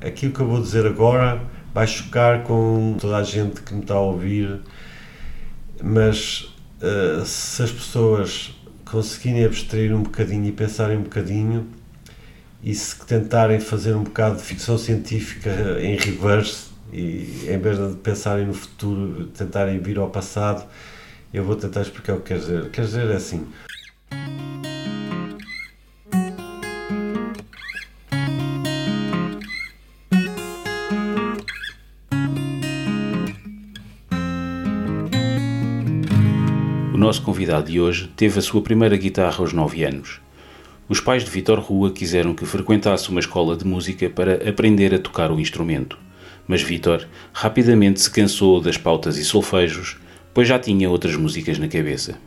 Aquilo que eu vou dizer agora vai chocar com toda a gente que me está a ouvir, mas uh, se as pessoas conseguirem abstrair um bocadinho e pensarem um bocadinho, e se tentarem fazer um bocado de ficção científica em reverse, e em vez de pensarem no futuro, tentarem vir ao passado, eu vou tentar explicar o que quer dizer. Quer dizer é assim. Nosso convidado de hoje teve a sua primeira guitarra aos 9 anos. Os pais de Vitor Rua quiseram que frequentasse uma escola de música para aprender a tocar o instrumento. Mas Vitor rapidamente se cansou das pautas e solfejos, pois já tinha outras músicas na cabeça.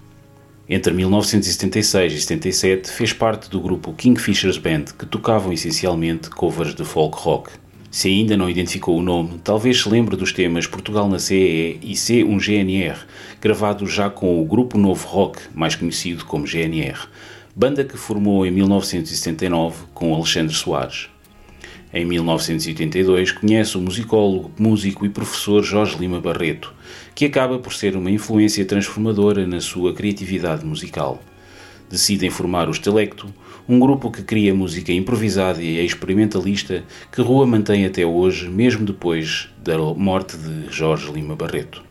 Entre 1976 e 77 fez parte do grupo Kingfishers Band, que tocavam essencialmente covers de folk rock. Se ainda não identificou o nome, talvez se lembre dos temas Portugal na CEE e C1GNR, gravados já com o Grupo Novo Rock, mais conhecido como GNR, banda que formou em 1979 com Alexandre Soares. Em 1982 conhece o musicólogo, músico e professor Jorge Lima Barreto, que acaba por ser uma influência transformadora na sua criatividade musical. Decidem formar o Estelecto, um grupo que cria música improvisada e experimentalista que Rua mantém até hoje, mesmo depois da morte de Jorge Lima Barreto.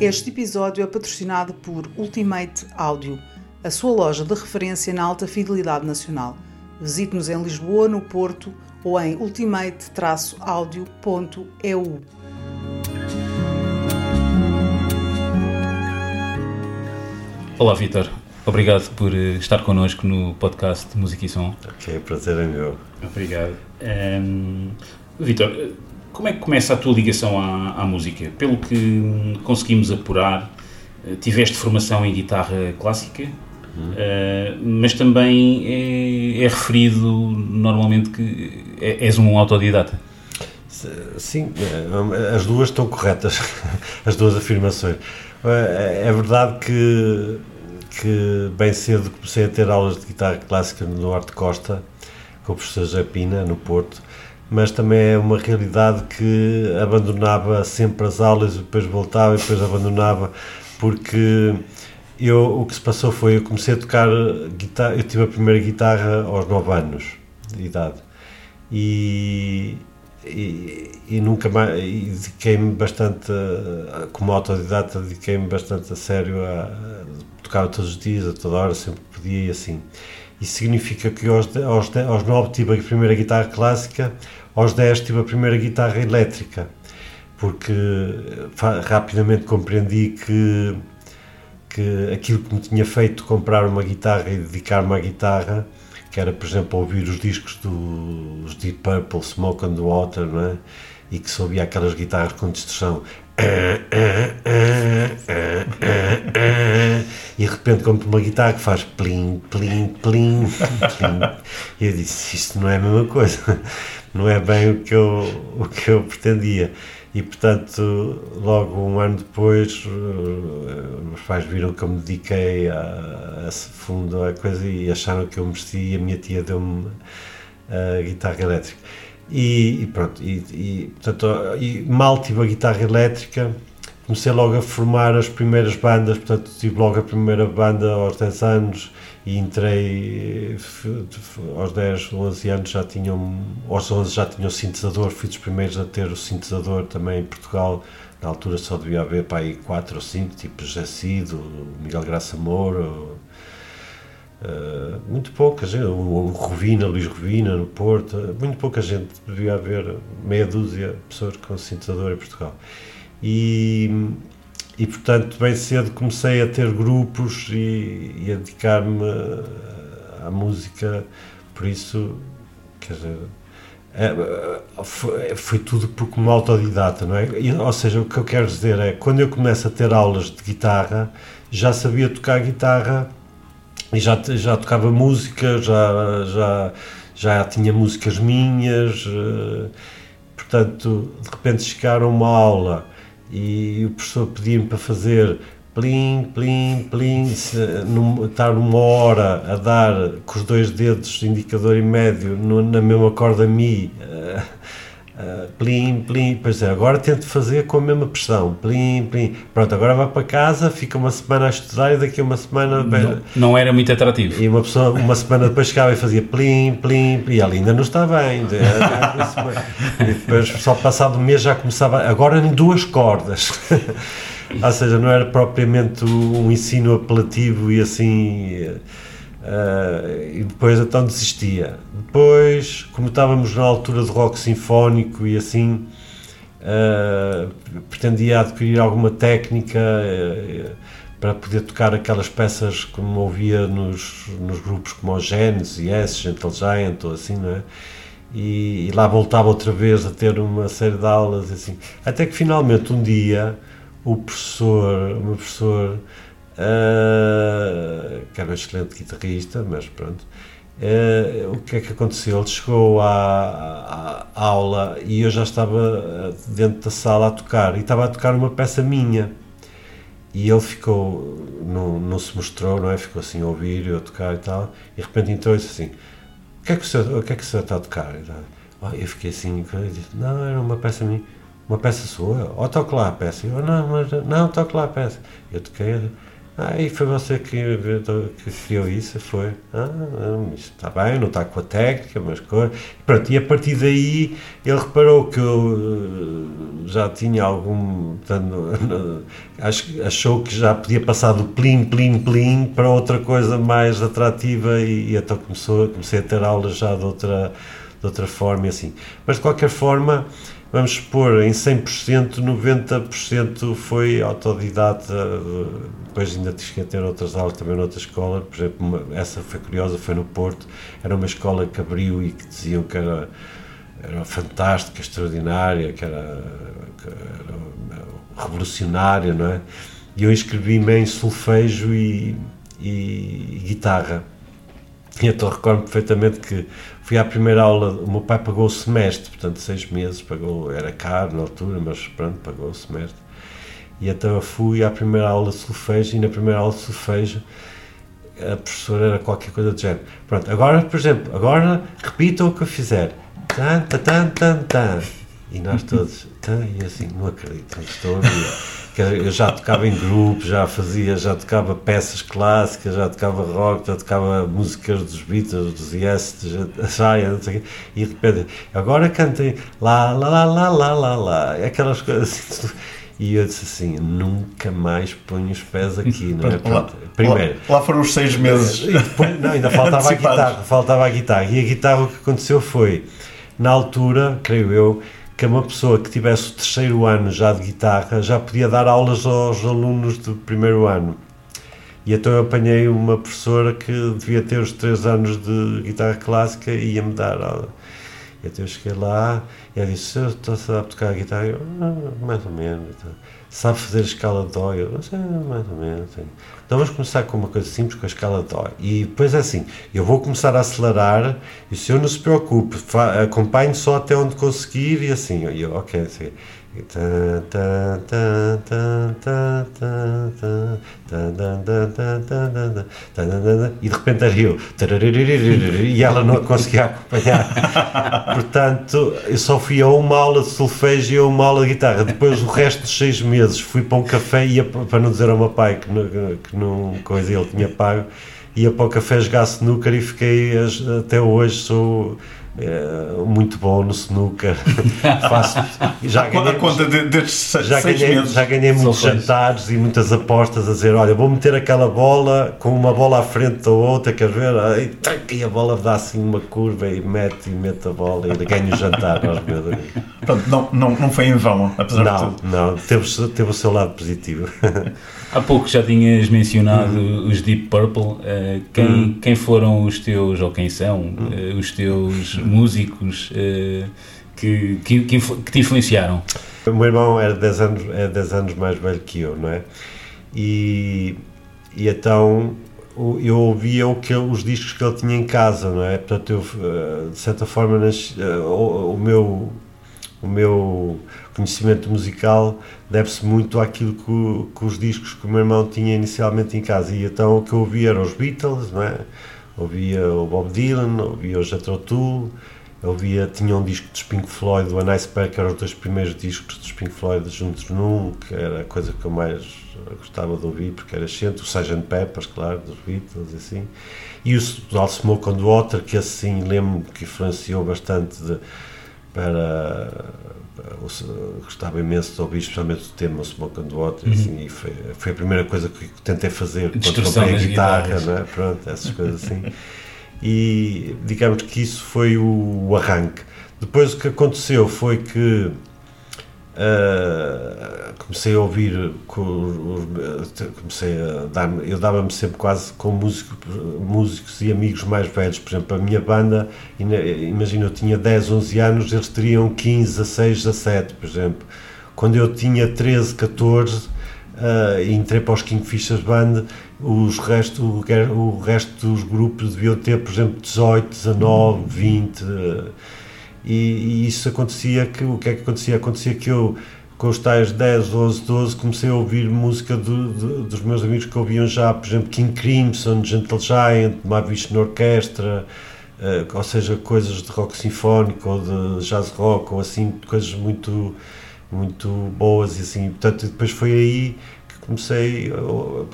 Este episódio é patrocinado por Ultimate Audio, a sua loja de referência na alta fidelidade nacional. Visite-nos em Lisboa, no Porto ou em ultimate-audio.eu. Olá, Vitor. Obrigado por eh, estar connosco no podcast Música e Som. Ok, prazer é meu. Obrigado. Um, ehm, Vitor, como é que começa a tua ligação à, à música? Pelo que conseguimos apurar, eh, tiveste formação em guitarra clássica, uhum. uh, mas também é, é, referido normalmente que é, és um autodidata. Sim, eh, as duas estão corretas, as duas afirmações. É verdade que, que bem cedo comecei a ter aulas de guitarra clássica no Norte Costa, com o professor Japina, no Porto, mas também é uma realidade que abandonava sempre as aulas, depois voltava e depois abandonava, porque eu, o que se passou foi, eu comecei a tocar guitarra, eu tive a primeira guitarra aos 9 anos de idade, e, e, e nunca mais, dediquei-me bastante, como autodidata, dediquei-me bastante a sério a, a tocar todos os dias, a toda hora, sempre que podia e assim. Isso significa que aos, aos, aos 9 tive a primeira guitarra clássica, aos 10 tive a primeira guitarra elétrica, porque rapidamente compreendi que, que aquilo que me tinha feito comprar uma guitarra e dedicar-me à guitarra, que era, por exemplo, ouvir os discos dos Deep Purple, Smoke and Water, não é? e que se ouvia aquelas guitarras com distorção e de repente compro uma guitarra que faz plim, plim, plim, plim. E eu disse, isto não é a mesma coisa não é bem o que eu, o que eu pretendia. E, portanto, logo um ano depois, uh, os pais viram que eu me dediquei a, a fundo à coisa e acharam que eu merecia e a minha tia deu-me a guitarra elétrica. E, e pronto, e, e, portanto, e mal tive a guitarra elétrica, comecei logo a formar as primeiras bandas, portanto, tive logo a primeira banda aos 10 anos, e entrei aos 10, 11 anos já tinham, aos 11 já tinha o sintetizador, fui dos primeiros a ter o sintetizador também em Portugal, na altura só devia haver para aí 4 ou 5, tipo José Cido, Miguel Graça Moura, uh, muito pouca gente, o, Rovina, Luís Rovina no Porto, muito pouca gente, devia haver meia dúzia de pessoas com sintetizador em Portugal. E, e portanto bem cedo comecei a ter grupos e, e a dedicar-me à música por isso quer dizer é, foi, foi, tudo por como autodidata não é e, ou seja o que eu quero dizer é quando eu começo a ter aulas de guitarra já sabia tocar guitarra e já já tocava música já já já tinha músicas minhas eh, portanto de repente chegaram uma aula e o professor pedia-me para fazer plim, plim, plim, se, num, estar uma hora a dar com os dois dedos, indicador e médio, no, na mesma corda Mi, uh, uh, plim, plim, pois é, agora tento fazer com a mesma pressão, plim, plim, pronto, agora vai para casa, fica uma semana a estudar e daqui a uma semana... Não, não era muito atrativo. E uma pessoa, uma semana depois chegava e fazia plim, plim, plim, e ela ainda não está bem, e depois só passado um mês já começava, agora em duas cordas... Ou seja, não era propriamente um ensino apelativo e assim. Uh, e depois então desistia. Depois, como estávamos na altura do rock sinfónico e assim, uh, pretendia adquirir alguma técnica uh, para poder tocar aquelas peças como ouvia nos, nos grupos como o Genesis, Yes, Gentle Giant ou assim, não é? E, e, lá voltava outra vez a ter uma série de aulas assim. Até que finalmente um dia o professor, o meu professor, uh, que era um excelente guitarrista, mas pronto, uh, o que é que aconteceu? Ele chegou à, à, aula e eu já estava dentro da sala a tocar, e estava a tocar uma peça minha. E ele ficou, não, não se mostrou, não é? Ficou assim a ouvir, eu a tocar e tal, e de repente entrou e disse assim: O que é que o senhor, o que é que o senhor está a tocar? E eu fiquei assim, eu disse, não, era uma peça minha uma peça sua, ou toque lá a peça. Eu, não, mas não, toque lá a peça. Eu toquei, ah, e foi você que, que criou isso? Foi, ah, está bem, não está com a técnica, mas coisa. Pronto, e a partir daí ele reparou que eu eh, já tinha algum. Portanto, achou que já podia passar do plim, plim, plim para outra coisa mais atrativa e, e então começou, comecei a ter aulas já de outra, de outra forma e assim. Mas de qualquer forma vamos supor, em 100%, 90% foi autodidata, depois ainda tive que ter outras aulas também noutra escola, por exemplo, uma, essa foi curiosa, foi no Porto, era uma escola que abriu e que diziam que era, era fantástica, extraordinária, que era, que era revolucionária, não é? E eu inscrevi-me em solfejo e, e, e guitarra. E então recordo perfeitamente que fui à primeira aula, o meu pai pagou o semestre, portanto, seis meses, pagou, era caro na altura, mas pronto, pagou o semestre. E então eu fui à primeira aula de solfejo e na primeira aula de solfejo a professora era qualquer coisa do género. Pronto, agora, por exemplo, agora repita o que eu fizer. Tan, tan, tan, tan. E nós todos, tan, e assim, não acredito, estou a ouvir eu já tocava em grupos, já fazia, já tocava peças clássicas, já tocava rock, já tocava músicas dos Beatles, dos Yes, o quê, e de repente, agora cantem lá, lá, lá, lá, lá, lá, lá, aquelas coisas assim, e eu disse assim, nunca mais ponho os pés aqui, não é? Pronto, primeiro. Lá, lá, foram os seis meses. Depois, não, ainda faltava a guitarra, faltava a guitarra, e a guitarra o que aconteceu foi, na altura, creio eu, que uma pessoa que tivesse o terceiro ano já de guitarra já podia dar aulas aos alunos do primeiro ano. E então eu apanhei uma professora que devia ter os três anos de guitarra clássica e ia-me dar aula. E então eu cheguei lá e ela disse: Eu estou a tocar guitarra? Eu, ah, mais ou menos. Sabe fazer a escala de dó? Eu, sei, mais ou menos. Então vamos começar com uma coisa simples, com a escala de dó. E depois é assim, eu vou começar a acelerar e o senhor não se preocupe, acompanhe só até onde conseguir e assim, eu, ok, assim, e de repente era eu e ela não conseguia acompanhar. Portanto eu só fui a uma aula de solfejo e a uma aula de guitarra. Depois o resto dos seis meses fui para um café ia, para não dizer ao meu pai que não, que não coisa ele tinha pago ia para o café jogar snooker e fiquei até hoje sou é, muito bom no snooker. Faço, já ganhei, a conta de, destes já ganhei, meses. Já ganhei muitos jantares e muitas apostas a dizer: olha, vou meter aquela bola com uma bola à frente da outra, quer ver? E a bola dá assim uma curva e mete e mete a bola e ganho o jantar aos meus amigos. Portanto, não, não, não foi em vão, apesar não, de tudo. Não, teve, teve o seu lado positivo. Há pouco já tinhas mencionado uhum. os Deep Purple. Uh, quem, uhum. quem foram os teus, ou quem são, uh, os teus músicos uh, que, que, que, te influenciaram? O meu irmão era 10 anos, é 10 anos mais velho que eu, não é? E, e então eu ouvia o que, os discos que ele tinha em casa, não é? Portanto, eu, de certa forma, o, o meu o meu conhecimento musical deve-se muito àquilo que, que, os discos que o meu irmão tinha inicialmente em casa. E então o que eu ouvia eram os Beatles, não é? Ouvia o Bob Dylan, ouvia o Jethro Tull, ouvia, tinha um disco dos Pink Floyd, do A Nice Pair, que eram os dois primeiros discos dos Pink Floyd juntos num, que era a coisa que eu mais gostava de ouvir, porque era excelente, o Sgt. Peppers, claro, dos Beatles, assim, e o All Smoke on Water, que assim lembro que influenciou bastante de, para gostava imenso de ouvir especialmente o tema Smoke and Water uhum. assim, e foi, foi a primeira coisa que tentei fazer quando comprei a guitarra né? pronto, essas coisas assim e digamos que isso foi o, o arranque depois o que aconteceu foi que Uh, comecei a ouvir, comecei a dar, eu dava-me sempre quase com músico, músicos e amigos mais velhos, por exemplo, a minha banda, imagina, eu tinha 10, 11 anos, eles teriam 15, 16, 17, por exemplo. Quando eu tinha 13, 14, uh, entrei para os Kingfishers Band, os resto, o, o resto dos grupos deviam ter, por exemplo, 18, 19, 20. Uh, e, e, isso acontecia que o que é que acontecia? Acontecia que eu com os tais 10, 11, 12 comecei a ouvir música do, do, dos meus amigos que ouviam já, por exemplo, King Crimson, Gentle Giant, Mahavishnu Orquestra, uh, ou seja, coisas de rock sinfónico ou de jazz rock ou assim, coisas muito muito boas e assim, portanto depois foi aí que comecei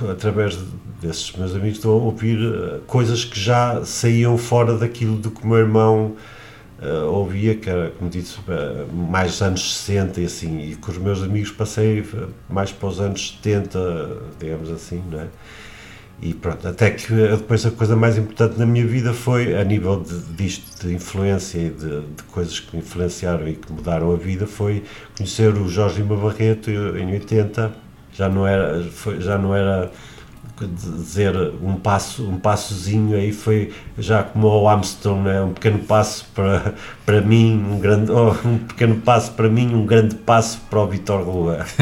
através desses meus amigos a ouvir eh, coisas que já saíam fora daquilo do que o meu irmão uh, ouvia, que era, como disse, uh, mais anos 60 e assim, e com os meus amigos passei mais para os anos 70, digamos assim, não é? E pronto, até que depois a coisa mais importante na minha vida foi, a nível de, disto, de influência e de, de coisas que me influenciaram e que mudaram a vida, foi conhecer o Jorge Lima Barreto em 80, já não era, foi, já não era dizer um passo um passozinho aí foi já como o Armstrong né? um pequeno passo para para mim um grande oh, um pequeno passo para mim um grande passo para o Vitor Rua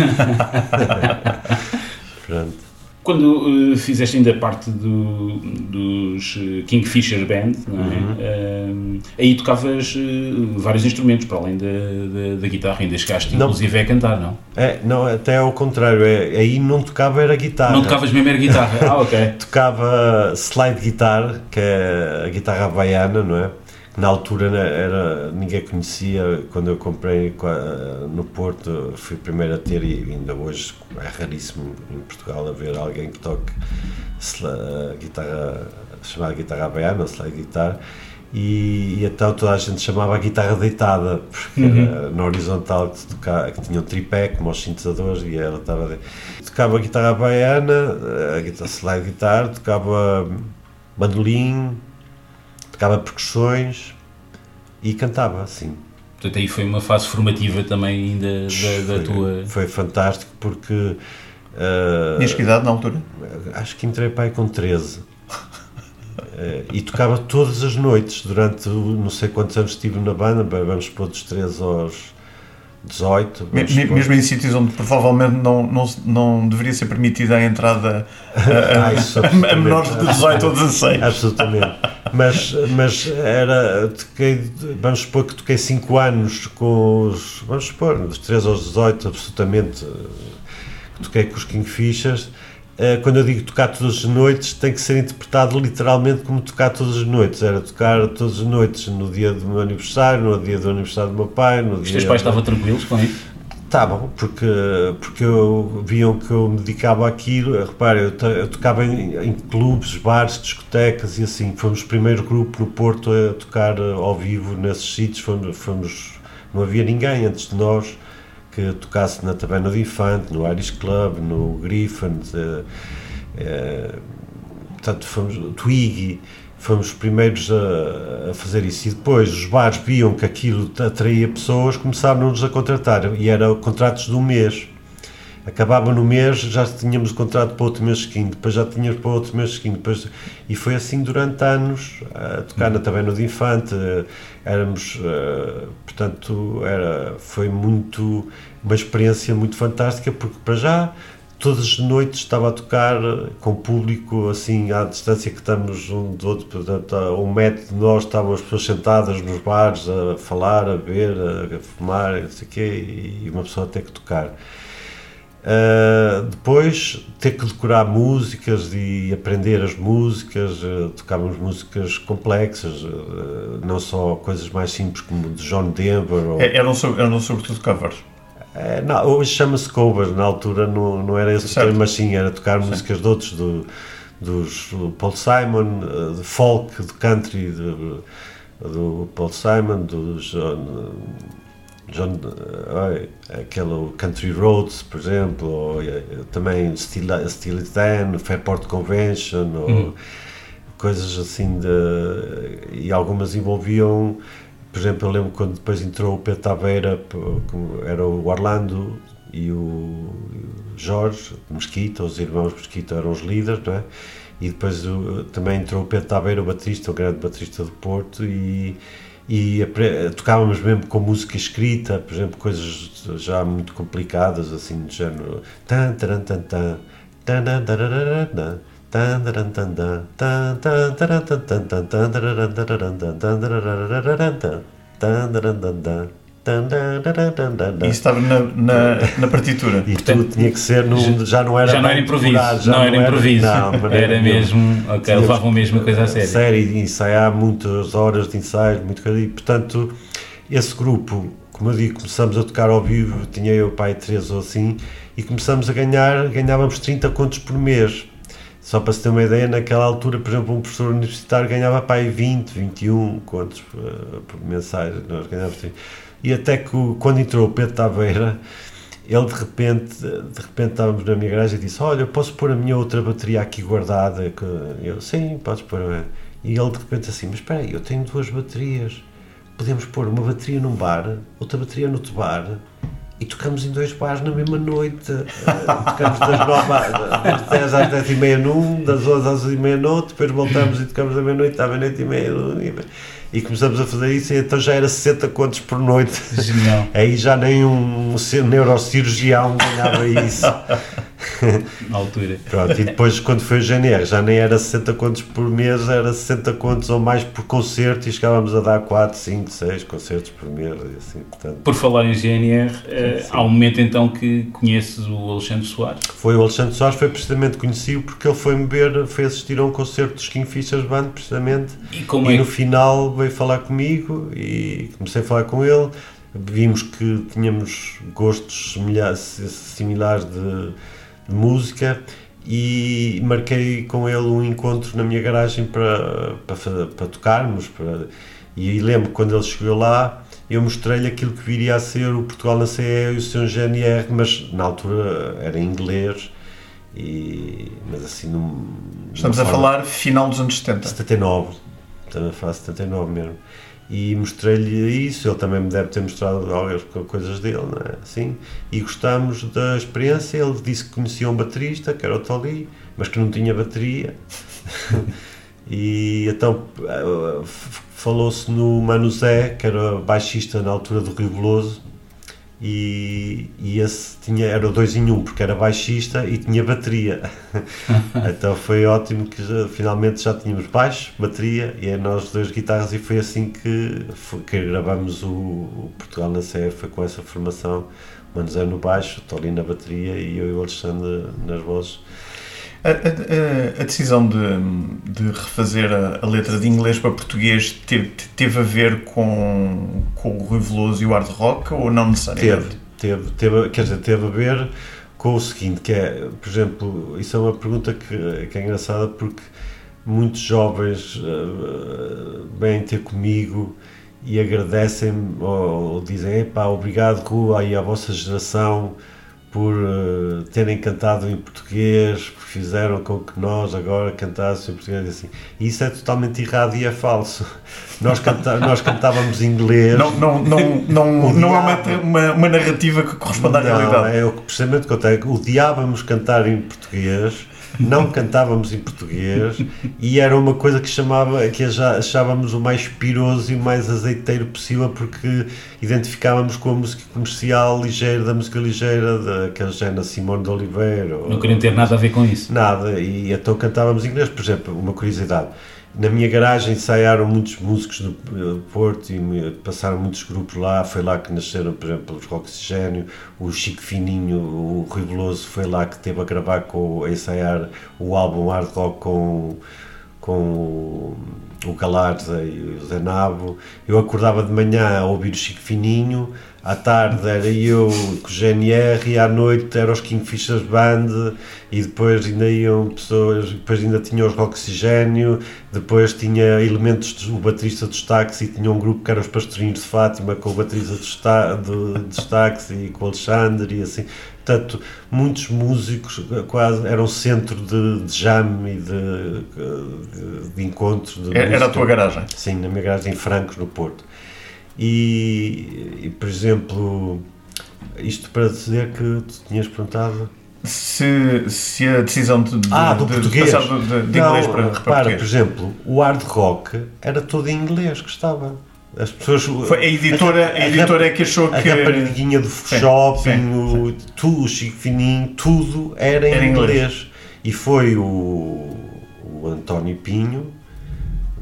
pronto quando uh, fizeste ainda parte do, dos eh, Kingfisher Band, é? Uhum. Uh, aí tocavas uh, vários instrumentos, para além da, da, da guitarra, ainda chegaste não. inclusive a cantar, não? É, não, até ao contrário, é, aí não tocava era guitarra. Não tocavas mesmo era guitarra, ah ok. Tocava slide guitar, que é a guitarra havaiana, não é? Na altura era, ninguém conhecia, quando eu comprei no Porto, fui o primeiro a ter e ainda hoje é raríssimo em Portugal haver alguém que toque guitarra, chamada guitarra havaiana, slide guitar, e, e, então toda a gente chamava a guitarra deitada, porque uhum. era na horizontal que, tocava, que tinha um tripé, como os sintetizadores, e ela estava... De... Tocava a guitarra havaiana, a guitarra slide guitar, tocava bandolim, tocava percussões e cantava, assim. Portanto, aí foi uma fase formativa também ainda da, da foi, tua. Foi fantástico porque. Uh, Tinhas que idade na altura? Acho que entrei pai com 13. uh, eh, e tocava todas as noites durante não sei quantos anos estive na banda, vamos pôr dos 13 aos 18. Mesmo em sítios onde provavelmente não, não, não deveria ser permitida a entrada a, a, ah, a menores de 18 ou 16. Absolutamente. Mas, mas era. Toquei, vamos supor que toquei 5 anos com os. Vamos supor, dos 3 aos 18, absolutamente. Toquei com os Kingfishers eh, quando eu digo tocar todas as noites, tem que ser interpretado literalmente como tocar todas as noites. Era tocar todas as noites no dia do meu aniversário, no dia do aniversário do meu pai. No Os teus pais estavam tranquilos com isso? Estavam, porque, porque eu, viam que eu me dedicava àquilo. Repare, eu, eu tocava em, em, clubes, bares, discotecas e assim. Fomos o primeiro grupo no Porto a tocar ao vivo nesses sítios. Fomos, fomos, não havia ninguém antes de nós que tocasse na Taberna do Infante, no Irish Club, no Griffin, uh, uh, portanto, fomos, Twiggy, fomos os primeiros a, a, fazer isso. E depois os bares viam que aquilo atraía pessoas, começaram-nos a contratar, e eram contratos de um mês. Acabava no mês, já tínhamos o contrato para outro mês seguinte, depois já tínhamos para outro mês seguinte, depois, e foi assim durante anos, a tocar na Taberna do Infante, éramos, uh, portanto, era, foi muito, uma experiência muito fantástica, porque para já todas as noites estava a tocar com público assim à distância que estamos um do outro, portanto a um metro de nós estavam as pessoas sentadas nos bares a falar, a beber, a fumar, não sei o quê, e uma pessoa ter que tocar. Uh, depois ter que decorar músicas e aprender as músicas, uh, tocávamos músicas complexas, uh, não só coisas mais simples como de John Denver. Ou... É, eram, eram sobretudo covers. É, não, hoje chama-se covers, na altura não, não era esse termo, mas sim, era tocar sim. músicas de outros, do, dos do Paul Simon, de folk, de country, de, do Paul Simon, do John John, uh, aquele Country Roads, por exemplo, ou também Still, Still Then, Fairport Convention, ou hum. coisas assim de, e algumas envolviam por exemplo, eu lembro quando depois entrou o Pedro Taveira, era o Orlando e o Jorge Mesquita, os irmãos Mesquita eram os líderes, não é? E depois também entrou o Pedro Taveira, o baterista, o grande baterista do Porto, e, e tocávamos mesmo com música escrita, por exemplo, coisas já muito complicadas, assim, do género tan tan tan tan tan tan tan e estava na, na, na partitura. E Portanto, tudo tinha que ser, no, já não era. Já não era improviso. Já não, não era improviso. Não, era, era mesmo. Ok, levavam mesmo a coisa a sério. Sério, e ensaiar muitas horas de ensaio, muito E portanto, esse grupo, como eu digo, começamos a tocar ao vivo, tinha eu, pai, três ou assim, e começamos a ganhar, ganhávamos 30 contos por mês. Só para se ter uma ideia, naquela altura, por exemplo, um professor universitário ganhava pai 20, 21 contos uh, por mensagem, nós ganhávamos 30 e até que quando entrou o Pedro Taveira, ele de repente, de repente estávamos na minha garagem e disse: Olha, posso pôr a minha outra bateria aqui guardada? Eu, sim, podes pôr. E ele de repente assim: Mas espera aí, eu tenho duas baterias. Podemos pôr uma bateria num bar, outra bateria no bar e tocamos em dois bares na mesma noite. Uh, tocamos das, nove, das 10 às 10 e meia num, das 11 às 11 e meia no outro, depois voltamos e tocamos da meia-noite à meia-noite e meia. E começamos a fazer isso então já era 60 contos por noite. Genial. Aí já nem um neurocirurgião ganhava isso. Na altura. Pronto, e depois quando foi o GNR já nem era 60 contos por mês, era 60 contos ou mais por concerto e chegávamos a dar 4, 5, 6 concertos por mês. Assim, portanto. Por falar em GNR, eh, há um momento então que conheces o Alexandre Soares. Foi o Alexandre Soares, foi precisamente conhecido porque ele foi-me ver, foi assistir a um concerto dos Kingfishers Band, precisamente. E, como e é? no final veio falar comigo e comecei a falar com ele. Vimos que tínhamos gostos similares de de música e marquei com ele um encontro na minha garagem para, para, para tocarmos. Para, e lembro quando ele chegou lá, eu mostrei-lhe aquilo que viria a ser o Portugal na CE e o seu GNR, mas na altura era em inglês. E, mas assim, num, Estamos a falar final dos anos 70. 79, a falar 79 mesmo. E mostrei-lhe isso, ele também me deve ter mostrado algumas coisas dele, não é? Assim, e gostámos da experiência, ele disse que conhecia um baterista, que era o Toli, mas que não tinha bateria, e então eh, falou-se no Mano Zé, que era baixista na altura do Rio Veloso, e, e esse tinha, era o dois em um, porque era baixista e tinha bateria. então foi ótimo que já, finalmente já tínhamos baixo, bateria e é nós dois guitarras e foi assim que, foi, que gravamos o, o, Portugal na CF, foi com essa formação, o Manzé no baixo, o Toli na bateria e eu e o Alexandre nas vozes. A, a, a, decisão de, de refazer a, a, letra de inglês para português teve, teve a ver com, com o Rui Veloso e o hard rock ou não necessariamente? Teve, teve, teve, quer dizer, teve a ver com o seguinte, que é, por exemplo, isso é uma pergunta que, que é engraçada porque muitos jovens uh, vêm ter comigo e agradecem-me ou, ou dizem, epá, obrigado Rua e à vossa geração por uh, terem cantado em português, fizeram com que nós agora cantássemos em português assim. E isso é totalmente errado e é falso. Nós, canta nós cantávamos inglês. Não, não, não, não, não é uma, uma, uma, narrativa que corresponde à realidade. É o que precisamente tenho. Odiávamos cantar em português não cantávamos em português e era uma coisa que chamava que achávamos o mais piroso e o mais azeiteiro possível porque identificávamos com a música comercial ligeira da música ligeira daquele género Simone de Oliveira não queriam ter nada a ver com isso. Nada e então cantávamos em inglês. Por exemplo uma curiosidade na minha garagem ensaiaram muitos músicos do eh, Porto e passaram muitos grupos lá. Foi lá que nasceram, por exemplo, os Oxigênio, o Chico Fininho, o Rui Veloso foi lá que esteve a gravar, com, a ensaiar o álbum Hard Rock com, com o Galarza e o Zenabo. Eu acordava de manhã a ouvir o Chico Fininho, à tarde era eu com o GNR e à noite eram os Kingfishers Band e depois ainda iam pessoas, depois ainda tinha os Oxigênio, depois tinha elementos, o baterista dos táxis e tinha um grupo que era os Pastorinhos de Fátima com o baterista dos, dos táxis e com o Alexandre e assim. Portanto, muitos músicos quase eram centro de, de jam e de, de, de encontros. De era a tua garagem? Sim, na minha garagem em Francos, no Porto. E, e, por exemplo, isto para dizer que tu tinhas perguntado. Se, se a decisão de, ah, do de, português. de de, de Não, inglês para, para para, português. por exemplo, o hard rock era todo em inglês que estava. As pessoas, Foi a editora, a, a editora é que achou a que. A rapariguinha do Sim, shopping, sim, o, tudo, o Chico Fininho, tudo era em Era inglês. inglês. E foi o, o António Pinho,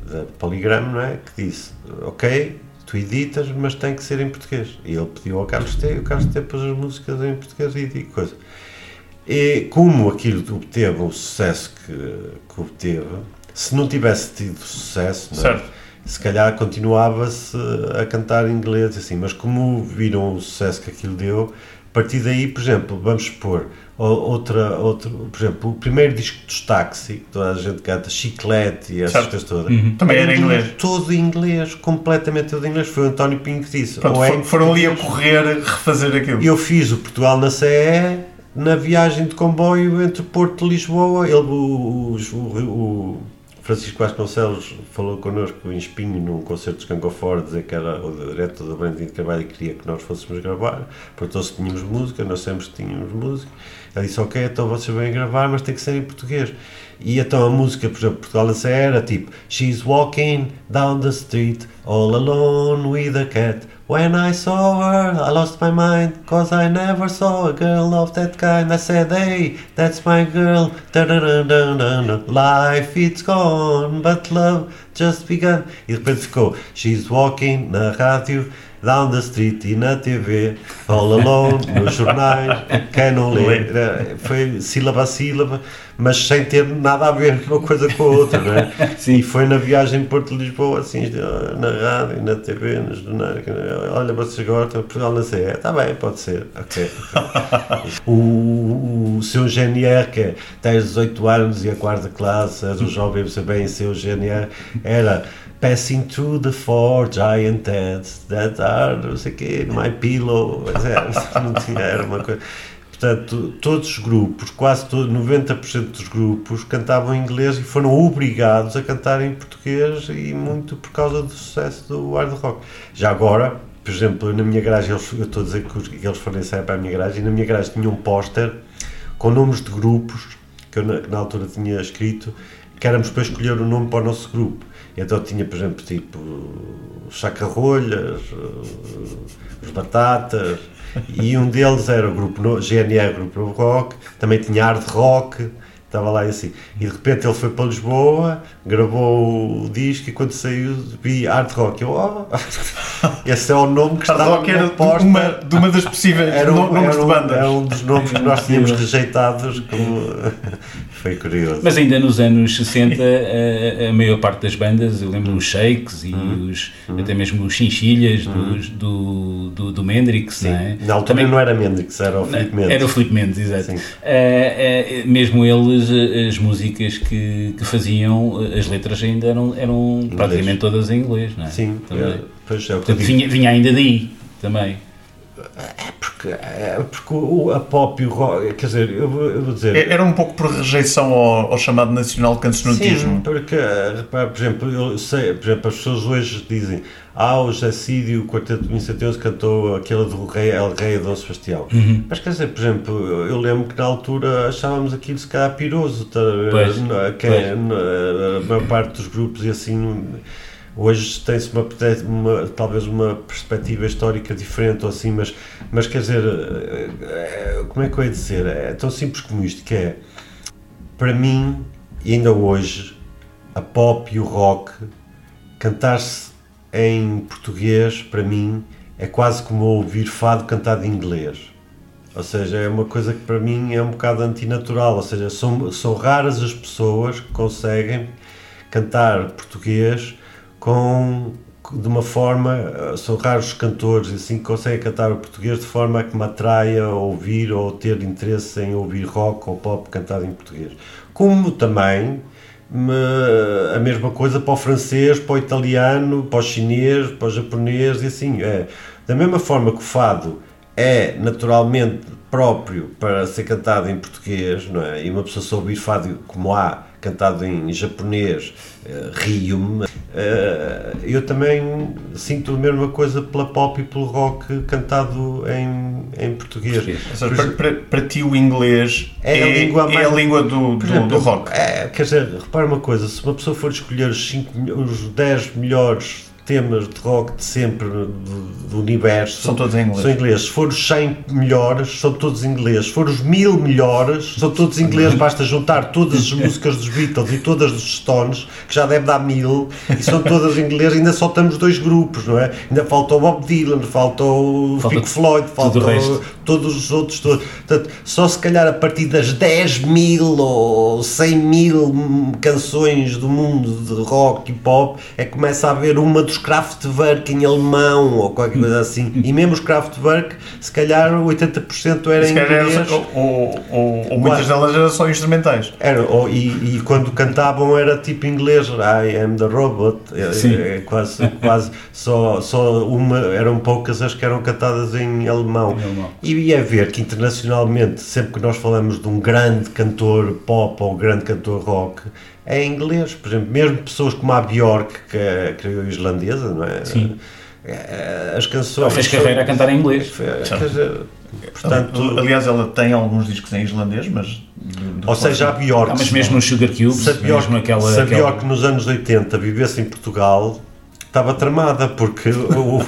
da Poligrama, não é? Que disse: Ok, tu editas, mas tem que ser em português. E ele pediu ao Carlos T. E o Carlos T. pôs as músicas em português e, e coisa. E como aquilo obteve o sucesso que, que obteve, se não tivesse tido sucesso, é? Se calhar continuava-se a cantar em inglês assim, mas como viram o sucesso que aquilo deu, partir daí, por exemplo, vamos supor, outra, outra, por exemplo, o primeiro disco dos Taxi, que toda a gente canta, Chiclete e essas coisas todas, Uhum. Também era em inglês. todo em inglês, completamente todo em inglês, foi o António Pinho que disse. Pronto, é foram ali a correr refazer aquilo. eu fiz o Portugal na CE na viagem de comboio entre Porto e Lisboa. Ele, o, o, o Francisco Vasconcelos falou connosco em Espinho num concerto de Cangofor, dizer que era o diretor da Branding de Carvalho e queria que nós fôssemos gravar. Perguntou se tínhamos música, nós sempre tínhamos música. Ele disse: Ok, então vocês vêm gravar, mas tem que ser em português. E então a música, por exemplo, era tipo She's walking down the street all alone with a cat. When I saw her, I lost my mind, cause I never saw a girl of that kind. I said, hey, that's my girl. Life it's gone, but love just begun. E de repente ficou, she's walking na rádio, down the street e na TV, all alone, nos jornais, quem não lê. Foi sílaba a sílaba, mas sem ter nada a ver uma coisa com a outra, não é? Sim. E foi na viagem de Porto de Lisboa, assim, na rádio, na TV, nos jornais. Olha, vocês gostam, Portugal na CE. Está bem, pode ser. Ok. o, o seu GNR, que é, tens 18 anos e a quarta classe, és um jovem, você bem, seu GNR, era Passing through the four giant heads that are, não sei o quê, my pillow. Mas era, uma coisa. Portanto, todos os grupos, quase todo, 90% dos grupos cantavam em inglês e foram obrigados a cantar em português e muito por causa do sucesso do hard rock. Já agora, por exemplo, na minha garagem, eles- eu estou a dizer que, eles foram ensaiar para a minha garagem, e na minha garagem tinha um póster com nomes de grupos que eu na, na altura tinha escrito, que éramos para escolher o nome para o nosso grupo. Então tinha, por exemplo, tipo os sacarrolhas, os batatas, e um deles era o grupo GNR, Grupo Novo Rock, também tinha Hard Rock, estava lá e assim. E de repente ele foi para Lisboa, gravou o disco e quando saiu vi Hard Rock. Eu, oh, esse é o nome que estava Rock era na de póster. uma, de uma das possíveis Era um, nomes era, de um, bandas. era um dos nomes que nós tínhamos rejeitados, como foi curioso. Mas ainda nos anos 60, a, a maior parte das bandas, eu lembro os Shakes e Uhum. os, até mesmo os Chinchilhas dos, do, do, do Mendrix, não é? Na altura Também- não era Mendrix, era o Filipe Mendes. Era o Filipe Mendes, exato. Sim. Eh, eh, mesmo eles, eh, as músicas que, que faziam, eh, as letras ainda eram, eram praticamente todas em inglês, não é? Sim, Também. é, pois é Portanto, vinha, vinha ainda daí, também. É porque é, porque o, a pop e o rock, quer dizer, eu, vou- eu vou dizer. Era um pouco por rejeição ao, ao chamado nacional cancionotismo. Sim, porque, repara, por exemplo, eu sei, por exemplo, as pessoas hoje dizem ah, o e o Quarteto de 1911 cantou aquela do Rei, El Rei Dom Sebastião. Mas quer dizer, por exemplo, eu, eu lembro que na altura achávamos aquilo se calhar piroso, tá, Pois, na- que pois. é, na- a maior parte dos grupos e assim. Hoje tem-se uma, uma- talvez uma perspectiva histórica diferente ou assim, mas, mas quer dizer, eh, eh, como é que eu ia dizer? É tão simples como isto, que é, para mim, ainda hoje, a pop e o rock, cantar-se em português, para mim, é quase como ouvir fado cantado em inglês. Ou seja, é uma coisa que para mim é um bocado antinatural. Ou seja, são, são raras as pessoas que conseguem cantar português com de uma forma, eh, são raros os cantores assim que conseguem cantar o português de forma que me atraia a ouvir ou ter interesse em ouvir rock ou pop cantado em português. Como também me- a mesma coisa para o francês, para o italiano, para o chinês, para o japonês e assim. É. Da mesma forma que o fado é naturalmente próprio para ser cantado em português, não é? E uma pessoa só ouvir fado como há cantado em japonês, eh, rio-me. Eh, eu também sinto a mesma coisa pela pop e pelo rock cantado em, em português. Seja, para, para- para ti o inglês É é, a língua é mais- a língua do, do, exemplo, do rock. É, quer dizer, repara uma coisa, se uma pessoa for escolher os, cinco, os 10 melhores temas de rock de sempre do, do universo, São todos em inglês. São ingleses. Se for os 100 melhores, são todos ingleses. Se for os 1000 melhores, são todos ingleses. Basta juntar todas as músicas dos Beatles e todas dos Stones, que já deve dar mil, e são todas ingleses. Ainda só temos dois grupos, não é? Ainda falta o Bob Dylan, falta o Falta Pink Floyd, falta todos os outros. Todos. Portanto, só se calhar a partir das 10 mil ou 100 mil canções do mundo de rock e pop é que começa a haver uma dos Kraftwerk em alemão ou qualquer coisa assim. E mesmo os Kraftwerk, se calhar 80% era Se em calhar era- inglês. ou, ou- ou- ou muitas delas eram só instrumentais. Era, ou- e, e quando cantavam era tipo inglês, I am the robot, é, é quase, quase só, só uma, eram poucas as que eram cantadas em alemão. Em alemão. E é ver que internacionalmente, sempre que nós falamos de um grande cantor pop ou grande cantor rock, é em inglês. Por exemplo, mesmo pessoas como a Björk, que é, é islandesa, não é? Sim. É, As canções. Ela fez carreira a cantar em inglês. Quer dizer, portanto, Aliás, ela tem alguns discos em islandês, mas. de ou seja, a Björk. Ah, mas mesmo nos Sugar Cubes, Se a Bjork, mesmo aquela. se a aquela- Bjork nos anos 80 vivesse em Portugal, estava tramada, porque o,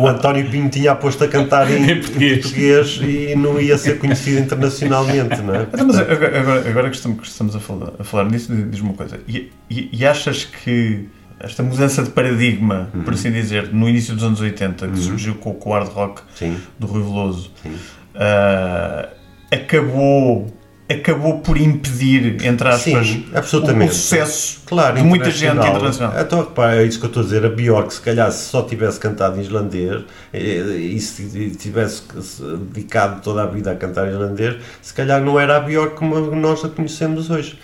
o António Pinho tinha aposto a cantar em, Em português. português e não ia ser conhecido internacionalmente, não é? Então, mas agora, agora, que estamos, que estamos a, falar, a falar nisso, diz-me uma coisa. E, e- e achas que esta mudança de paradigma, Uhum. por assim dizer, no início dos anos 80, que surgiu com, com o hard rock Sim. do Rui Veloso, Sim. ah, acabou, acabou por impedir, entre aspas, Sim, absolutamente. o sucesso Claro, de muita gente internacional. Então, repara, é isso que eu estou a dizer. A Bjork, se calhar, se só tivesse cantado em islandês e, se tivesse se dedicado toda a vida a cantar em islandês, se calhar não era a Bjork como nós a conhecemos hoje.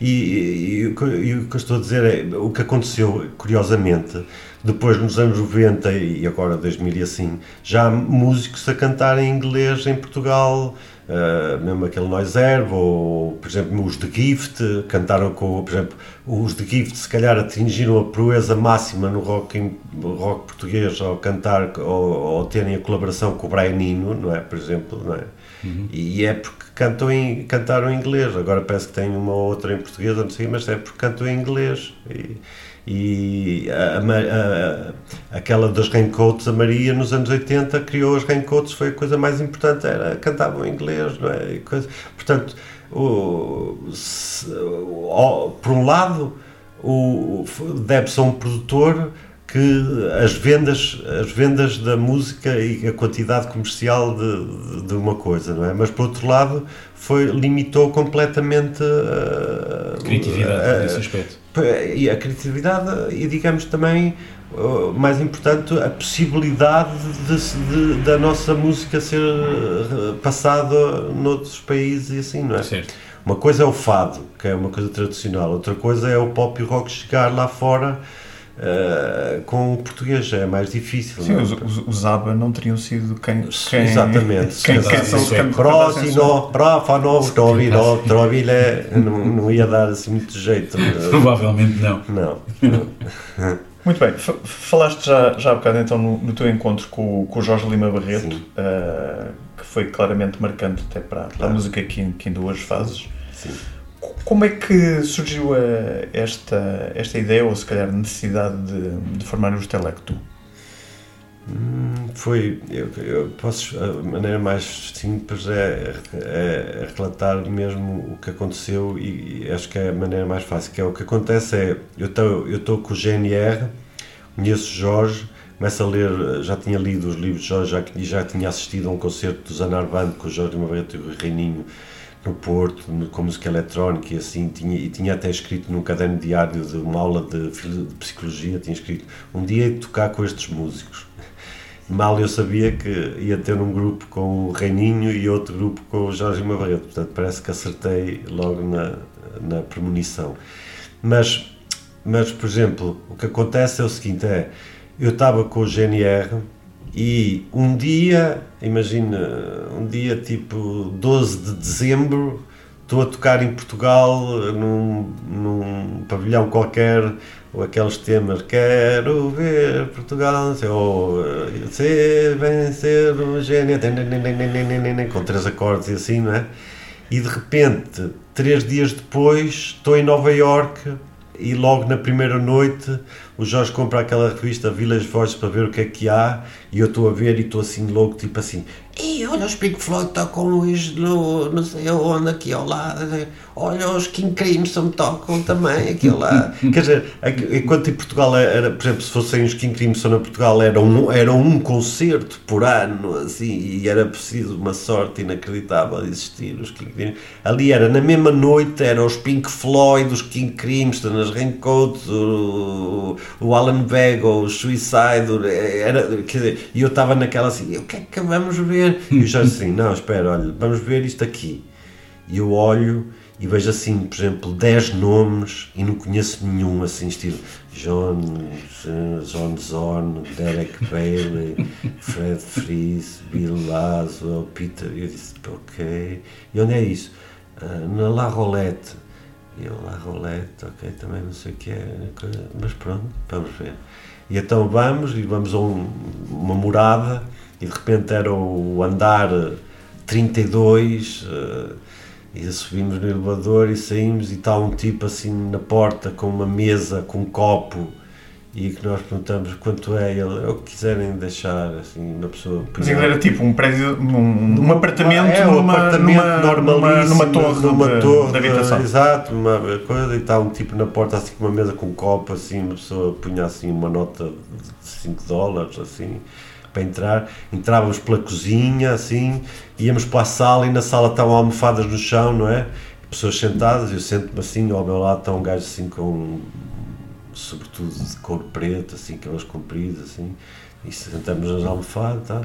E, e- e e o que eu estou a dizer é o que aconteceu, curiosamente, depois nos anos 90 e agora 2000 e assim, já há músicos a cantar em inglês em Portugal, Uh, mesmo aquele Noise Herb, ou por exemplo os The Gift, cantaram com, por exemplo, os The Gift se calhar atingiram a proeza máxima no rock, em- rock português ao cantar, ou, ou terem a colaboração com o Brian Eno, não é, por exemplo, não é? E é porque cantam em, cantaram em inglês, agora parece que tem uma ou outra em português, não sei, mas é porque cantam em inglês. E, e a- a a- aquela das raincoats, a Maria, nos anos 80, criou as raincoats, foi a coisa mais importante, era cantavam em inglês, não é? Coisa- portanto, o, se- o- por um lado, o, deve-se a um produtor que as vendas, as vendas da música e a quantidade comercial de, de uma coisa, não é? Mas por outro lado, foi, limitou completamente a, Criatividade a- nesse aspecto. E a criatividade e digamos também uh, mais importante a possibilidade de, de- da nossa música ser uh, passada noutros países e assim não é Certo. uma coisa é o fado que é uma coisa tradicional outra coisa é o pop e o rock chegar lá fora Uh, com o português é mais difícil. Sim, os, os, os ABBA não teriam sido quem. quem Exatamente. Quem, quem são os Próximo, Ráfano, Trovilo, Trovile, não, não ia dar assim muito jeito. Provavelmente não. Não. Muito bem, falaste já, já há bocado então no, no teu encontro com, com o Jorge Lima Barreto, uh, que foi claramente marcante até para, para claro. a música que, que ainda hoje fazes. Sim. Como é que surgiu esta, esta ideia, ou se calhar necessidade de, de formar o Telecto? Hum, foi, eu, eu, posso, a maneira mais simples é, é, é, relatar mesmo o que aconteceu e, e, acho que é a maneira mais fácil, que é o que acontece é, eu estou com o GNR, conheço Jorge, começo a ler, já tinha lido os livros de Jorge já, já tinha assistido a um concerto do Zanarvando com o Jorge Mavrete e o Reininho no Porto, com música eletrónica e assim, tinha, e tinha até escrito num caderno diário de uma aula de, de psicologia, tinha escrito um dia de tocar com estes músicos. Mal eu sabia que ia ter um grupo com o Reininho e outro grupo com o Jorge Mavarreto, portanto parece que acertei logo na, na premonição. Mas, mas, por exemplo, o que acontece é o seguinte, é, eu estava com o GNR, e um dia, imagina, um dia tipo 12 de dezembro, estou a tocar em Portugal num, num pavilhão qualquer, ou aqueles temas, quero ver Portugal, ou se vencer o gênio, com três acordes e assim, não é? E de repente, três dias depois, estou em Nova York e logo na primeira noite o Jorge compra aquela revista Village Voice para ver o que é que há e eu estou a ver e estou assim louco, tipo assim, e olha os Pink Floyd tocam isto no, não sei onde, aqui ao lado, olha os King Crimson tocam também aqui ao lado. Quer dizer, enquanto em Portugal era, por exemplo, se fossem os King Crimson em Portugal, era um, era um concerto por ano, assim, e era preciso uma sorte inacreditável existir os King Crimson. Ali era, na mesma noite, eram os Pink Floyd, os King Crimson, as Raincoats, o, o Alan Vega, o Suicide, era, quer dizer, e eu estava naquela assim, o que é que vamos ver? E o Jorge assim, não, espera, olha, vamos ver isto aqui. E eu olho e vejo assim, por exemplo, 10 nomes e não conheço nenhum, assim, estilo John, John Zorn, Derek Bailey, Fred Fries, Bill Laszlo, Peter. Eu disse, ok. E onde é isso? Uh, na La Rolette. E eu, La Rolette, ok, também não sei o que é, mas pronto, vamos ver. E então vamos, e vamos a um, uma morada, e de repente era o andar 32. Uh, e subimos no elevador e saímos e está um tipo assim na porta com uma mesa, com um copo e que nós perguntamos quanto é ele, é o que quiserem deixar, assim, na pessoa... Mas ele era tipo um prédio, um, um apartamento, é, um numa, apartamento numa, numa, torre, numa de, torre de habitação. Exato, uma coisa, e está um tipo na porta assim com uma mesa com um copo, assim, uma pessoa punha assim uma nota de 5 dólares, assim para entrar. Entrávamos pela cozinha, assim, íamos para a sala e na sala estavam almofadas no chão, não é? Pessoas sentadas, eu sento-me assim, ao meu lado está um gajo assim com, sobretudo de cor preto, assim, aquelas compridas, assim, e sentamos nas almofadas, tá?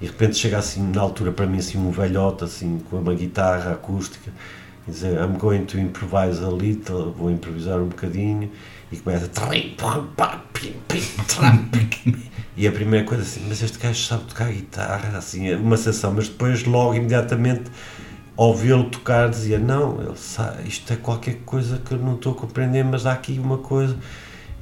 e de repente chega assim, na altura para mim, assim, um velhote, assim, com uma guitarra acústica, e dizer, I'm going to improvise a little, vou improvisar um bocadinho, e começa e a primeira coisa assim, mas este gajo sabe tocar guitarra, assim, uma sensação, mas depois logo imediatamente ao vê-lo tocar dizia, não, ele sabe, isto é qualquer coisa que eu não estou a compreender, mas há aqui uma coisa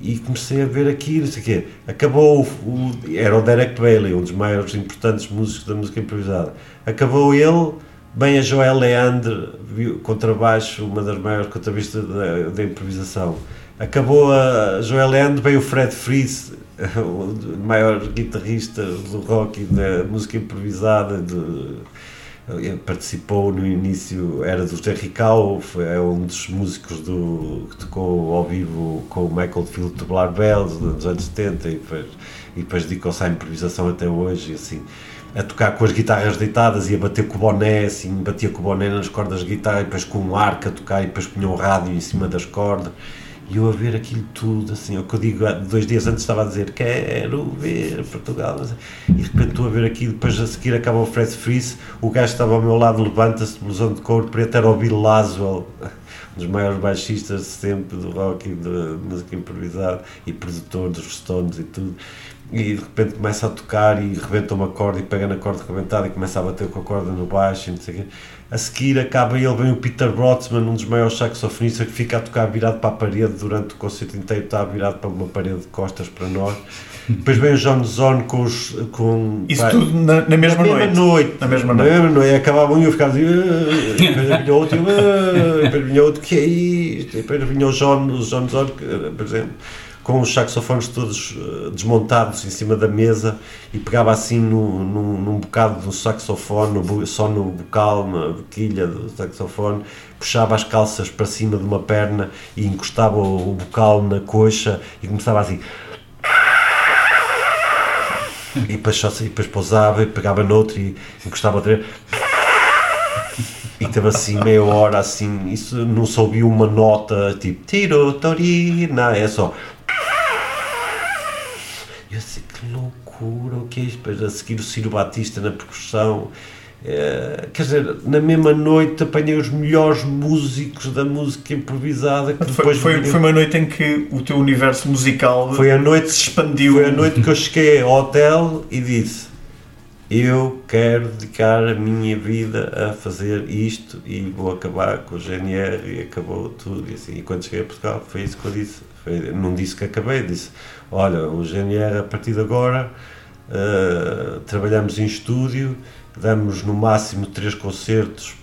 e comecei a ver aquilo, sei quê. Acabou, o, era o Derek Bailey, um dos maiores importantes músicos da música improvisada. Acabou ele, bem a Joel Leandre, contrabaixo, uma das maiores contrabistas da, da improvisação. Acabou a Joel Land, veio o Fred Fries, o maior guitarrista do rock e da música improvisada, de, participou no início, era do Terry Cow, é um dos músicos do, que tocou ao vivo com o Michael Field de Blair Bells nos anos 70 e depois, e depois dedicou-se à improvisação até hoje, assim a tocar com as guitarras deitadas e a bater com o boné, assim, batia com o boné nas cordas da guitarra e depois com um arco a tocar e depois punha um rádio em cima das cordas. E eu a ver aquilo tudo, assim, o que eu digo, dois dias antes estava a dizer quero ver Portugal, e de repente estou a ver aquilo, depois a seguir acaba o Fred Freeze, o gajo estava ao meu lado, levanta-se, blusão de couro preto, era o Bill Laswell, dos maiores baixistas de sempre do rock e da música improvisada e produtor dos Stones e tudo e de repente começa a tocar e rebenta uma corda e pega na corda rebentada e começa a bater com a corda no baixo e não sei o quê. A seguir acaba ele, vem o Peter Brotzman, um dos maiores saxofonistas, que fica a tocar virado para a parede durante o concerto inteiro, está virado para uma parede de costas para nós. Depois vem o John Zorn com os. Com, Isso tudo na, na mesma na noite. noite. Na mesma Na noite. mesma noite. Acabava um e eu ficava assim. "Ah", depois vinha outro, e "Ah", depois vinha outro, que é isto? E depois vinha o John, o John Zorn, por exemplo, com os saxofones todos eh, desmontados em cima da mesa e pegava assim no, num, num bocado do saxofone, no só no bocal, na boquilha do saxofone, puxava as calças para cima de uma perna e encostava o, bocal na coxa e começava assim. E depois, só, e depois pousava e pegava noutro e encostava outra vez. E teve assim meia hora assim, isso não ouvia uma nota tipo tiro, torina, é só. E eu assim, o que é isto? Depois a seguir o Ciro Batista na percussão. Eh, quer dizer, na mesma noite apanhei os melhores músicos da música improvisada que Foi, depois foi, foi uma noite em que o teu universo musical foi a noite se expandiu. foi a noite que eu cheguei ao hotel e disse eu quero dedicar a minha vida a fazer isto e vou acabar com o GNR e acabou tudo e assim, e quando cheguei a Portugal foi isso que eu disse Foi- não disse que acabei, disse olha, o GNR a partir de agora eh, trabalhamos em estúdio damos no máximo três concertos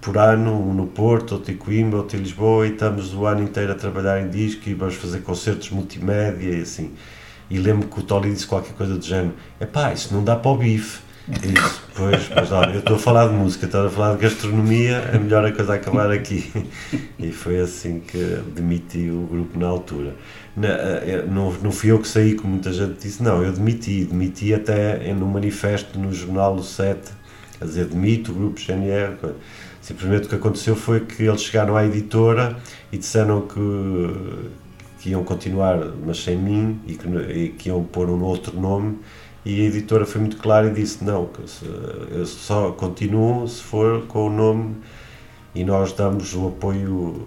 por ano, um no Porto, outro em Coimbra, outro em Lisboa e estamos o ano inteiro a trabalhar em disco e vamos fazer concertos multimédia e assim. E lembro que o Tolly disse qualquer coisa do género: epá, isso não dá para o bife. Disse, pois, mas olha, eu estou a falar de música, estou a falar de gastronomia, é melhor a coisa acabar aqui. E foi assim que demiti o grupo na altura. Eh, não, não fui eu que saí, como muita gente disse, não, eu demiti, demiti até no manifesto no jornal O 7, a dizer demito o grupo GNR. Simplesmente o que aconteceu foi que eles chegaram à editora e disseram que, que iam continuar, mas sem mim, e que, e que iam pôr um outro nome. E a editora foi muito clara e disse: não, que se, eu só continuo se for com o nome e nós damos o apoio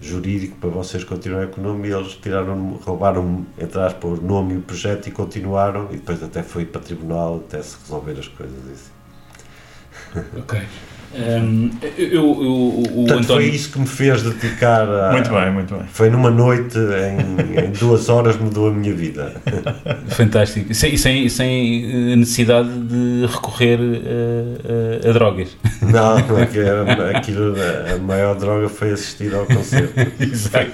jurídico para vocês continuarem com o nome. E eles tiraram, roubaram, entre aspas, o nome e o projeto e continuaram. E depois até foi para tribunal até se resolver as coisas. Assim. Ok. Um, eu, eu- o Portanto, António. foi isso que me fez dedicar a. Muito bem, muito bem. Foi numa noite, em, em duas horas, mudou a minha vida. Fantástico. Sem, sem, sem eh, necessidade de recorrer a, a- a drogas. Não, aquilo, aquilo, a maior droga foi assistir ao concerto.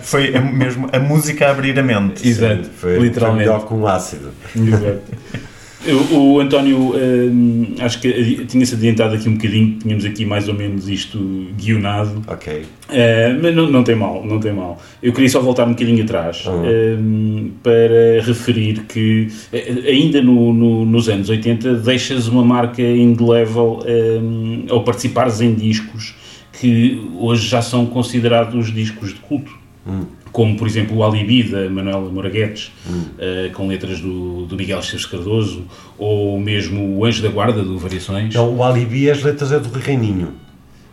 Foi, foi mesmo a música a abrir a mente. Exato. Foi, foi Literalmente. melhor que um ácido. Exato. O, o António, hum, acho que tinha-se adiantado aqui um bocadinho, tínhamos aqui mais ou menos isto guionado, Ok. Uh, mas não, não tem mal, não tem mal. Eu queria só voltar um bocadinho atrás Uhum. um, para referir que eh, ainda no- no- nos anos 80 deixas uma marca indelével um, ao participares em discos que hoje já são considerados discos de culto. Como, por exemplo, o Alibi da Manuela Moraguetes, uh, com letras do, do Miguel Esteves Cardoso, ou mesmo o Anjo da Guarda, do Variações. Então, o Alibi, as letras é do Reininho.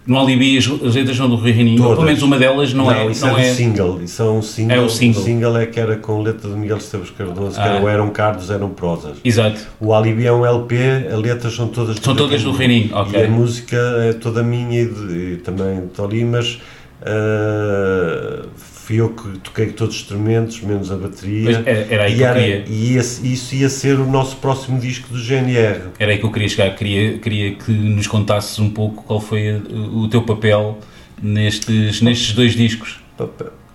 No Alibi, as, as letras são do Rui Reininho, ou Todas. pelo menos uma delas não, é. isso não é, é do single. Isso é um single. É o single. O single é que era com letra do Miguel Esteves Cardoso, que Ah. era o eram cardos, eram prosas. Exato. O Alibi é um LP, as letras são todas São todas do Reininho, ok. E a música é toda minha e, de, e também de Toli, mas ah, fui eu que toquei todos os instrumentos, menos a bateria. Pois, era- era aí e que eu era- queria. e ia- isso ia ser o nosso próximo disco do GNR. Era aí que eu queria chegar. Queria, queria que nos contasses um pouco qual foi a- o teu papel nestes, nestes dois discos.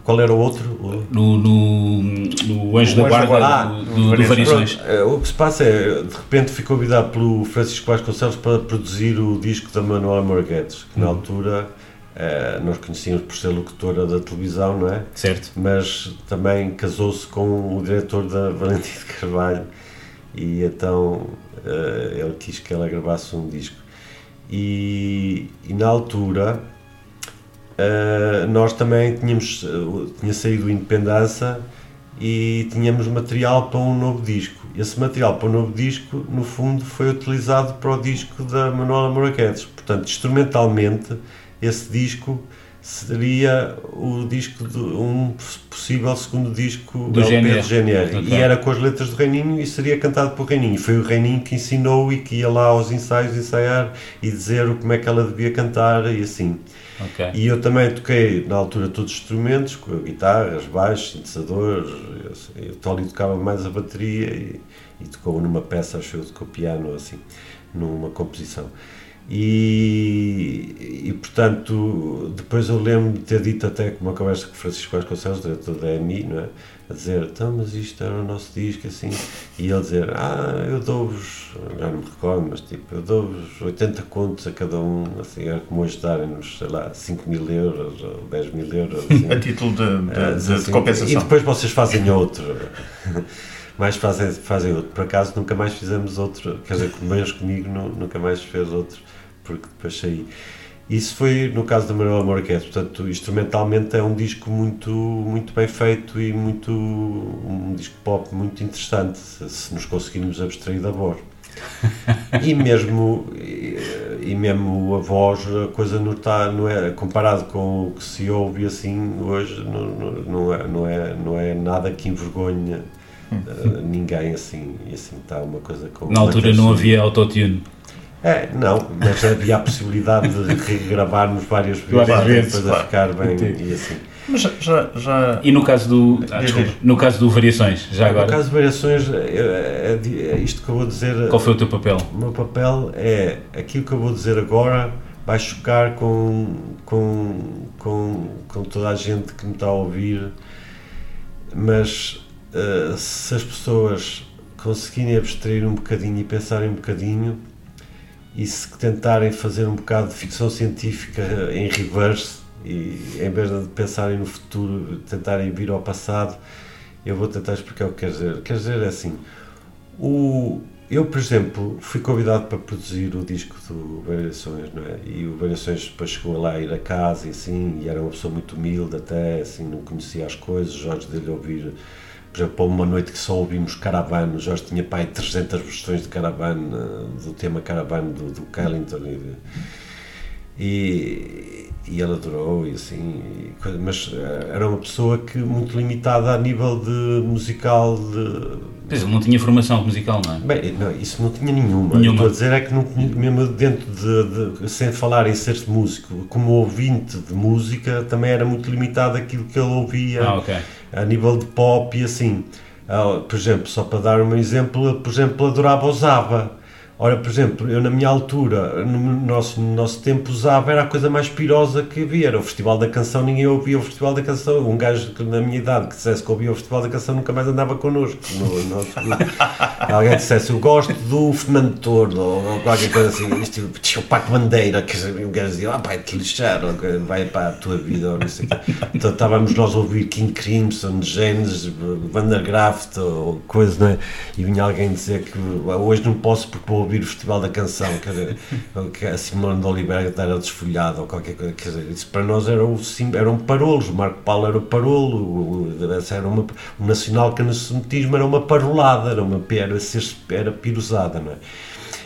Qual era o outro? No, no, no Anjo da Guarda Guarda. do, Ah, do, do Variações. Eh, o que se passa é, de repente fui convidado pelo Francisco Vasconcelos para produzir o disco da Manuela Morguedes, que na Uhum. altura eh, nós conhecíamos por ser locutora da televisão, não é? Certo. Mas também casou-se com o diretor da Valentim de Carvalho e então eh, ele quis que ela gravasse um disco. E, e na altura Uh, nós também tínhamos, uh, tinha saído Independência e tínhamos material para um novo disco. Esse material para o novo disco, no fundo, foi utilizado para o disco da Manuela Moraquetes. Portanto, instrumentalmente, esse disco seria o disco de um possível segundo disco do LP GNR. de Ok. E era com as letras do Reininho e seria cantado por Reininho. Foi o Reininho que ensinou e que ia lá aos ensaios ensaiar e dizer o- como é que ela devia cantar e assim. Ok. E eu também toquei, na altura, todos os instrumentos, com guitarras, baixos, sintetizadores. eu O Tolly tocava mais a bateria e, e tocou numa peça, acho eu, tocou piano, assim, numa composição. E, e, portanto, depois eu lembro de ter dito até com uma conversa com o Francisco Vasconcelos, diretor da EMI, não é? A dizer, então, mas isto era o nosso disco, assim. E ele dizer, ah, eu dou-vos, já não me recordo, mas tipo, eu dou-vos 80 contos a cada um, assim, era como hoje darem-nos, sei lá, 5 mil euros ou 10 mil euros. Assim. A título de, de- Ah, de- de assim, compensação. E depois vocês fazem outro. Mais fazem, fazem outro. Por acaso nunca mais fizemos outro. Quer dizer, menos comigo nu- nunca mais fez outro, porque depois saí. Isso foi no caso do Manuel Marquete. Portanto, instrumentalmente é um disco muito, muito bem feito e muito um disco pop muito interessante, se, nos conseguirmos abstrair da voz. E mesmo, e, e mesmo a voz, a coisa não está, não é, comparado com o que se ouve assim hoje, não, não, não, é, não, é, não é nada que envergonhe eh, ninguém assim, e assim está uma coisa com... Na altura não havia autotune. É, não, mas havia a possibilidade de regravarmos várias vezes, Várias para vezes, depois a claro. ficar bem Entendi. e assim. Mas já, já, E no caso do. Ah, desculpa, no caso do Variações, já No agora. caso de variações, é, é- é isto que eu vou dizer... Qual foi o teu papel? O meu papel é aquilo que eu vou dizer agora vai chocar com, com, com, com toda a gente que me está a ouvir, mas eh, se as pessoas conseguirem abstrair um bocadinho e pensarem um bocadinho e se tentarem fazer um bocado de ficção científica em reverse e em vez de pensarem no futuro, tentarem vir ao passado, eu vou tentar explicar o que quer dizer. Quer dizer é assim, o, eu, por exemplo, fui convidado para produzir o disco do Variações, não é? E o Variações depois chegou lá a ir a casa e assim, e era uma pessoa muito humilde até, assim, não conhecia as coisas, Jorge dele ouvir, por exemplo, para uma noite que só ouvimos Caravane, o Jorge tinha pai 300 versões de Caravane, eh, do tema Caravane do, do Kellington e, de- e, e ele adorou e assim, e mas eh, era uma pessoa que muito limitada a nível de musical de, Pois ele não tinha formação musical, não é? Bem, não, isso não tinha nenhuma. Nenhuma. Estou a dizer é que não, mesmo dentro de, de- sem falar em ser músico, como ouvinte de música, também era muito limitado aquilo que ele ouvia Ah, ok. A nível de pop e assim. Ah, por exemplo, só para dar um exemplo, por exemplo, adorava o Zaba. Ora, por exemplo, eu na minha altura, no nosso, no nosso tempo, usava era a coisa mais pirosa que havia. Era o Festival da Canção, ninguém ouvia o Festival da Canção. Um gajo que, na minha idade que dissesse que ouvia o Festival da Canção nunca mais andava connosco. No, nosso. Alguém dissesse, eu gosto do Fernando Tordo, ou, qualquer coisa assim. Isto, o Paco Bandeira, que um gajo dizia, ah, pá, te lixar, vai para a tua vida, ou não sei. Então estávamos nós a ouvir King Crimson, James, Vandergraft, ou coisa, não é? E vinha alguém dizer que "Ah, hoje não posso porque vou ouvir o Festival da Canção, quer dizer, que a Simone de Oliveira era desfolhada, ou qualquer coisa, quer dizer, isso para nós era o eram parolos, o Marco Paulo era o parolo, era uma, o nacional canacionismo era uma parolada, era uma era, era pirosada, não é?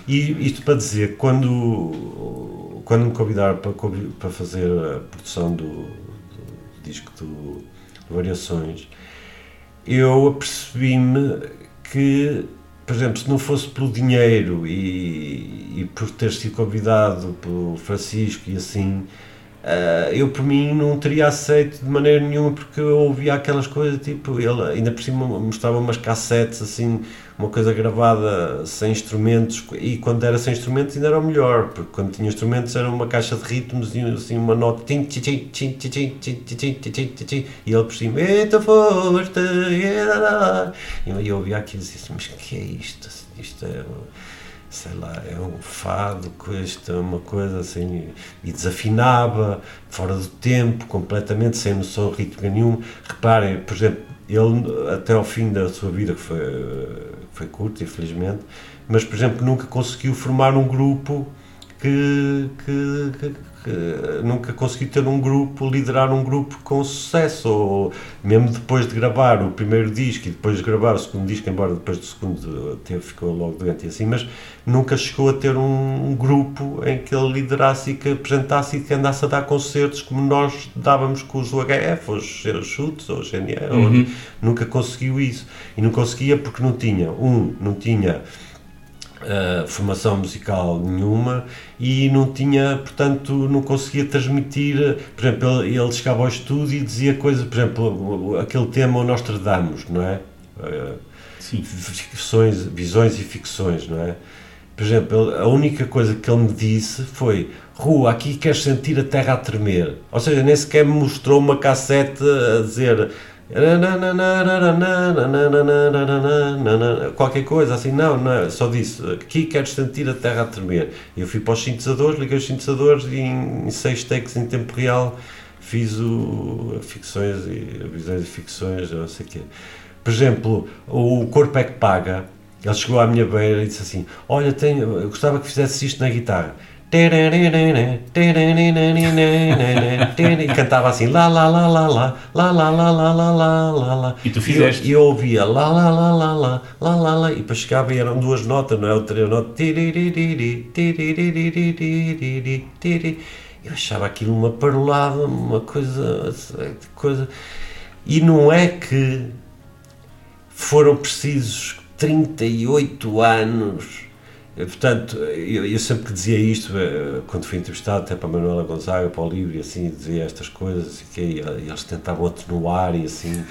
E isto para dizer, quando, quando me convidaram para, para fazer a produção do, do disco do Variações, eu apercebi-me que, por exemplo, se não fosse pelo dinheiro e, e por ter sido convidado pelo Francisco e assim, Uh, eu por mim não teria aceito de maneira nenhuma porque eu ouvia aquelas coisas tipo ele ainda por cima mostrava umas cassetes assim uma coisa gravada sem instrumentos e quando era sem instrumentos ainda era o melhor porque quando tinha instrumentos era uma caixa de ritmos e assim uma nota e ele por cima eita forte e eu ouvia aquilo e disse mas que é isto isto é sei lá, é um fado, é uma coisa assim, e desafinava, fora do tempo, completamente, sem noção de ritmo nenhum. Reparem, por exemplo, ele até ao fim da sua vida, que foi, foi curto, infelizmente, mas, por exemplo, nunca conseguiu formar um grupo que, que, que, que nunca conseguiu ter um grupo, liderar um grupo com sucesso, ou mesmo depois de gravar o primeiro disco e depois de gravar o segundo disco, embora depois do segundo teve, ficou logo doente e assim, mas nunca chegou a ter um, um, grupo em que ele liderasse e que apresentasse e que andasse a dar concertos como nós dávamos com os UHF, os, os Chutes, ou os GNE, uhum. nunca conseguiu isso. E não conseguia porque não tinha, um, não tinha Uh, formação musical nenhuma e não tinha, portanto, não conseguia transmitir. Por exemplo, ele, ele chegava ao estúdio e dizia coisas, por exemplo, aquele tema o Nostradamus, não é? Uh, Sim. Ficções, visões e ficções, não é? Por exemplo, a única coisa que ele me disse foi: Rua, aqui queres sentir a terra a tremer. Ou seja, nem sequer me mostrou uma cassete a dizer qualquer coisa assim, não, não, só disse aqui queres sentir a terra a tremer. Eu fui para os sintetizadores, liguei os sintetizadores e em, em seis takes em tempo real fiz o ficções e visões e ficções, não sei o quê. Por exemplo, o Corpo é que Paga, ele chegou à minha beira e disse assim: Olha, tenho, eu gostava que fizesse isto na guitarra. E cantava assim lá lá lá lá lá lá lá lá lá lá lá lá lá E tu fizeste? E eu, eu ouvia lá lá lá lá lá lá lá lá e depois chegava e eram duas notas, não é? O três notas eu achava aquilo uma parolada, uma coisa, coisa e não é que foram precisos 38 anos eh, portanto, eu, eu, sempre que dizia isto, eh, quando fui entrevistado até para a Manuela Gonzaga, para o livro, e assim, dizia estas coisas, e, que, e eles tentavam atenuar, e assim, uh,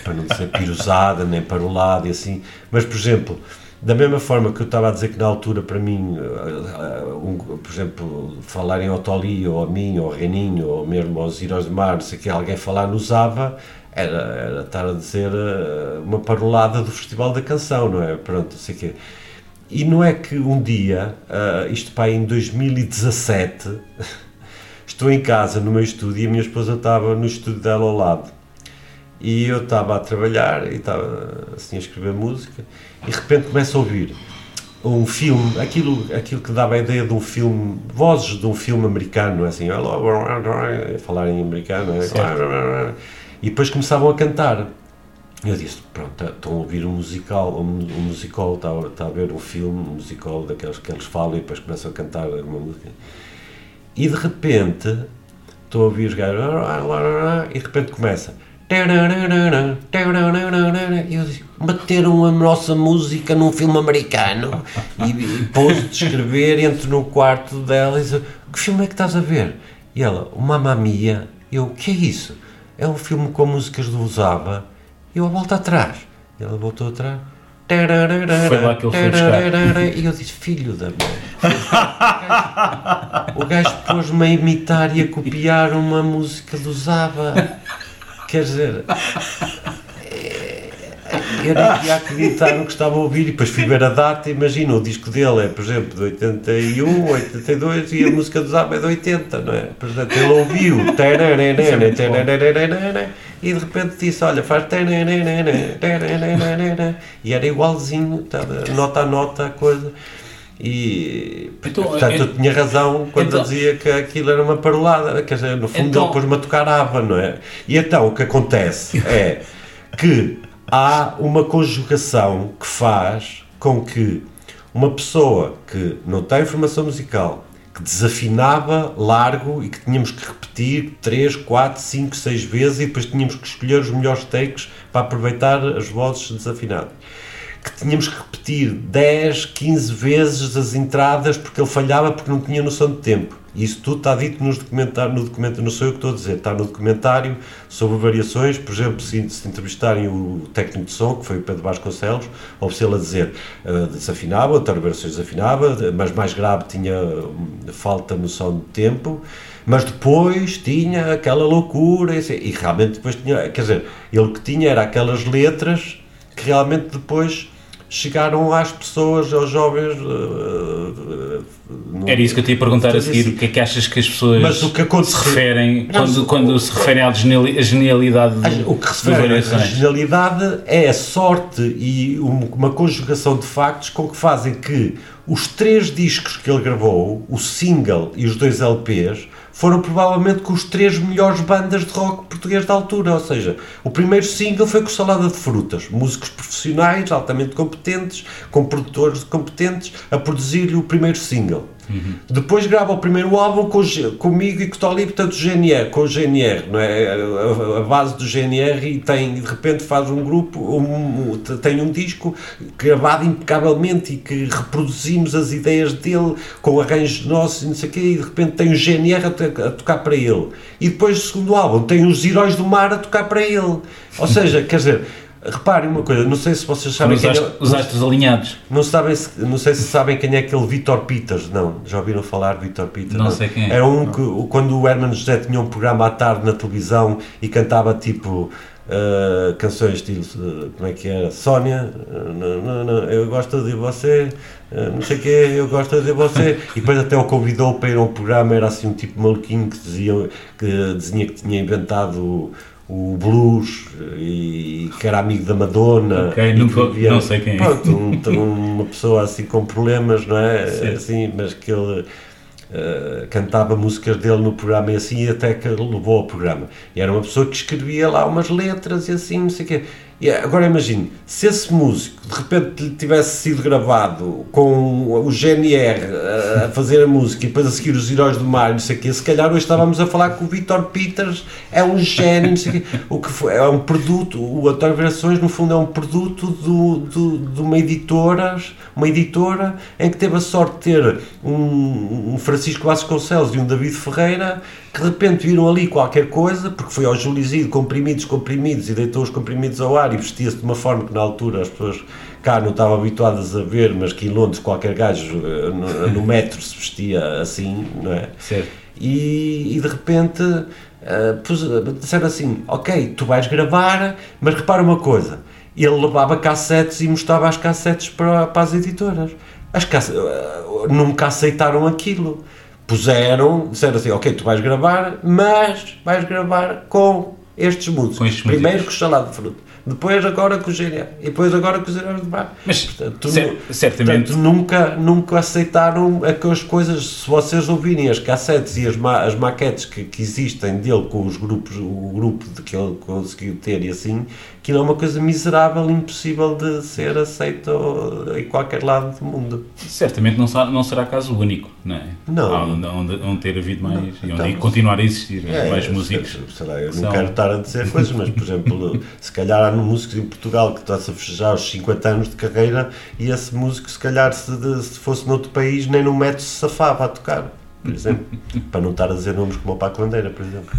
para não dizer pirosada, nem para o lado, e assim. Mas, por exemplo, da mesma forma que eu estava a dizer que na altura, para mim, uh, um, por exemplo, falar em Otoli, ou a mim, ou a Reninho, ou mesmo aos Heróis de Mar, não sei que alguém falar no Zava, era, era estar a dizer uh, uma parolada do Festival da Canção, não é? Pronto, não sei o quê. E não é que um dia, uh, isto para em 2017, estou em casa no meu estúdio e a minha esposa estava no estúdio dela ao lado. E eu estava a trabalhar e estava assim a escrever música e de repente começo a ouvir um filme, aquilo, aquilo que dava a ideia de um filme, vozes de um filme americano, assim, falar em americano, é? e depois começavam a cantar. Eu disse, pronto, tá, estão a ouvir um musical, um, um musical, está, está a ver um filme, um musical daqueles que eles falam e depois começam a cantar uma música. E de repente, estou a ouvir os gajos, e de repente começa. E eu disse, bateram a nossa música num filme americano. E, e pôs de escrever, entro no quarto dela e diz, que filme é que estás a ver? E ela, o Mamma Mia. Eu, o que é isso? É um filme com músicas do Zaba e eu volto atrás. E ela voltou atrás. Foi lá que ele foi buscar. E eu disse, filho da mãe. O gajo pôs-me a imitar e a copiar uma música do Zaba. Quer dizer, eu nem ia acreditar no que estava a ouvir e depois fui ver a data. Imagina, o disco dele é, por exemplo, de 81, 82 e a música do Zaba é de 80, não é? Portanto, ele ouviu e de repente disse: Olha, faz. E era igualzinho, nota a nota a coisa. E então, portanto eu tinha razão quando então, dizia que aquilo era uma parolada, quer dizer, no fundo então, ele pôs-me a tocar aba, não é? E então o que acontece é que há uma conjugação que faz com que uma pessoa que não tem formação musical, que desafinava largo e que tínhamos que repetir 3, 4, 5, 6 vezes e depois tínhamos que escolher os melhores takes para aproveitar as vozes desafinadas. Que tínhamos que repetir 10, 15 vezes as entradas porque ele falhava porque não tinha noção de tempo. Isso tudo está dito nos documentários, no documento, não sou eu que estou a dizer, está no documentário sobre variações, por exemplo, se, se entrevistarem o técnico de som, que foi o Pedro Vasconcelos, ou se ele a dizer uh, desafinava, outras versões desafinava, mas mais grave tinha hum, falta noção de tempo, mas depois tinha aquela loucura, e, e realmente depois tinha, quer dizer, ele que tinha era aquelas letras que realmente depois chegaram às pessoas, aos jovens. Uh, no, Era isso que eu te ia perguntar a seguir. O que é que achas que as pessoas mas o que aconteceu, se referem quando, quando se referem à genialidade do, O que se refere à genialidade é a sorte e uma conjugação de factos com que fazem que os três discos que ele gravou, o single e os dois LPs, foram provavelmente com os três melhores bandas de rock português da altura. Ou seja, o primeiro single foi com Salada de Frutas, músicos profissionais, altamente competentes, com produtores competentes, a produzir-lhe o primeiro single. Uhum. Depois grava o primeiro álbum com, comigo e com o Tolly, portanto, GNR, com o GNR, não é? A, a, base do GNR e tem, de repente faz um grupo, um, tem um disco gravado impecavelmente e que reproduzimos as ideias dele com arranjos nossos e não sei o quê, e de repente tem o GNR a, a tocar para ele. E depois o segundo álbum tem os Heróis do Mar a tocar para ele. Ou seja, quer dizer Reparem uma coisa, não sei se vocês sabem os, quem é, os astros alinhados. Não, sabem se, não sei se sabem quem é aquele Vitor Peters, não. Já ouviram falar de Vitor Peters? Não, não, sei quem é. Era um que, quando o Herman José tinha um programa à tarde na televisão e cantava tipo uh, canções estilo, uh, como é que era? Sónia, uh, não, não, não, eu gosto de você, não sei o que, eu gosto de você. e depois até o convidou para ir a um programa, era assim um tipo maluquinho que dizia que, dizia que tinha inventado o blues e que era amigo da Madonna. Ok, nunca, vivia, não sei quem é. Pronto, um, uma pessoa assim com problemas, não é? Sim. Assim, mas que ele uh, cantava músicas dele no programa e assim, até que levou ao programa. E era uma pessoa que escrevia lá umas letras e assim, não sei o quê. E agora imagine, se esse músico de repente lhe tivesse sido gravado com o GNR a fazer a música e depois a seguir os Heróis do Mar, não sei o quê, se calhar hoje estávamos a falar que o Victor Peters é um gênio, não sei o quê. O que foi, é um produto, o António Variações no fundo é um produto do, do, de uma editora, uma editora em que teve a sorte de ter um, um Francisco Vasconcelos e um David Ferreira que de repente viram ali qualquer coisa, porque foi ao Julizido, comprimidos, comprimidos, e deitou os comprimidos ao ar e vestia-se de uma forma que na altura as pessoas cá não estavam habituadas a ver, mas que em Londres qualquer gajo eh, no, no metro se vestia assim, não é? Certo. E, e de repente uh, disseram assim: Ok, tu vais gravar, mas repara uma coisa. Ele levava cassetes e mostrava as cassetes para, para as editoras. As uh, nunca aceitaram aquilo puseram, disseram assim, ok, tu vais gravar, mas vais gravar com estes músicos. Com estes Primeiro com o Salado de Fruta, depois agora com o Gênia, e depois agora com os Heróis de Bar. Mas, portanto, cer certamente... Portanto, nunca, nunca aceitaram aquelas coisas, se vocês ouvirem as cassetes e as, ma as maquetes que, que existem dele com os grupos, o grupo de que ele conseguiu ter e assim, aquilo é uma coisa miserável, impossível de ser aceito em qualquer lado do mundo. Certamente não será, não será caso único, não é? Não. Onde, onde, onde ter havido mais, não, e onde então, continuar a existir é, mais músicos. Sei lá, eu não quero estar a dizer coisas, mas, por exemplo, se calhar há músicos em Portugal que está-se a festejar os 50 anos de carreira e esse músico, se calhar, se, de, se fosse noutro país, nem no metro se safava a tocar por exemplo, para não estar a dizer nomes como o Paco Landeira, por exemplo.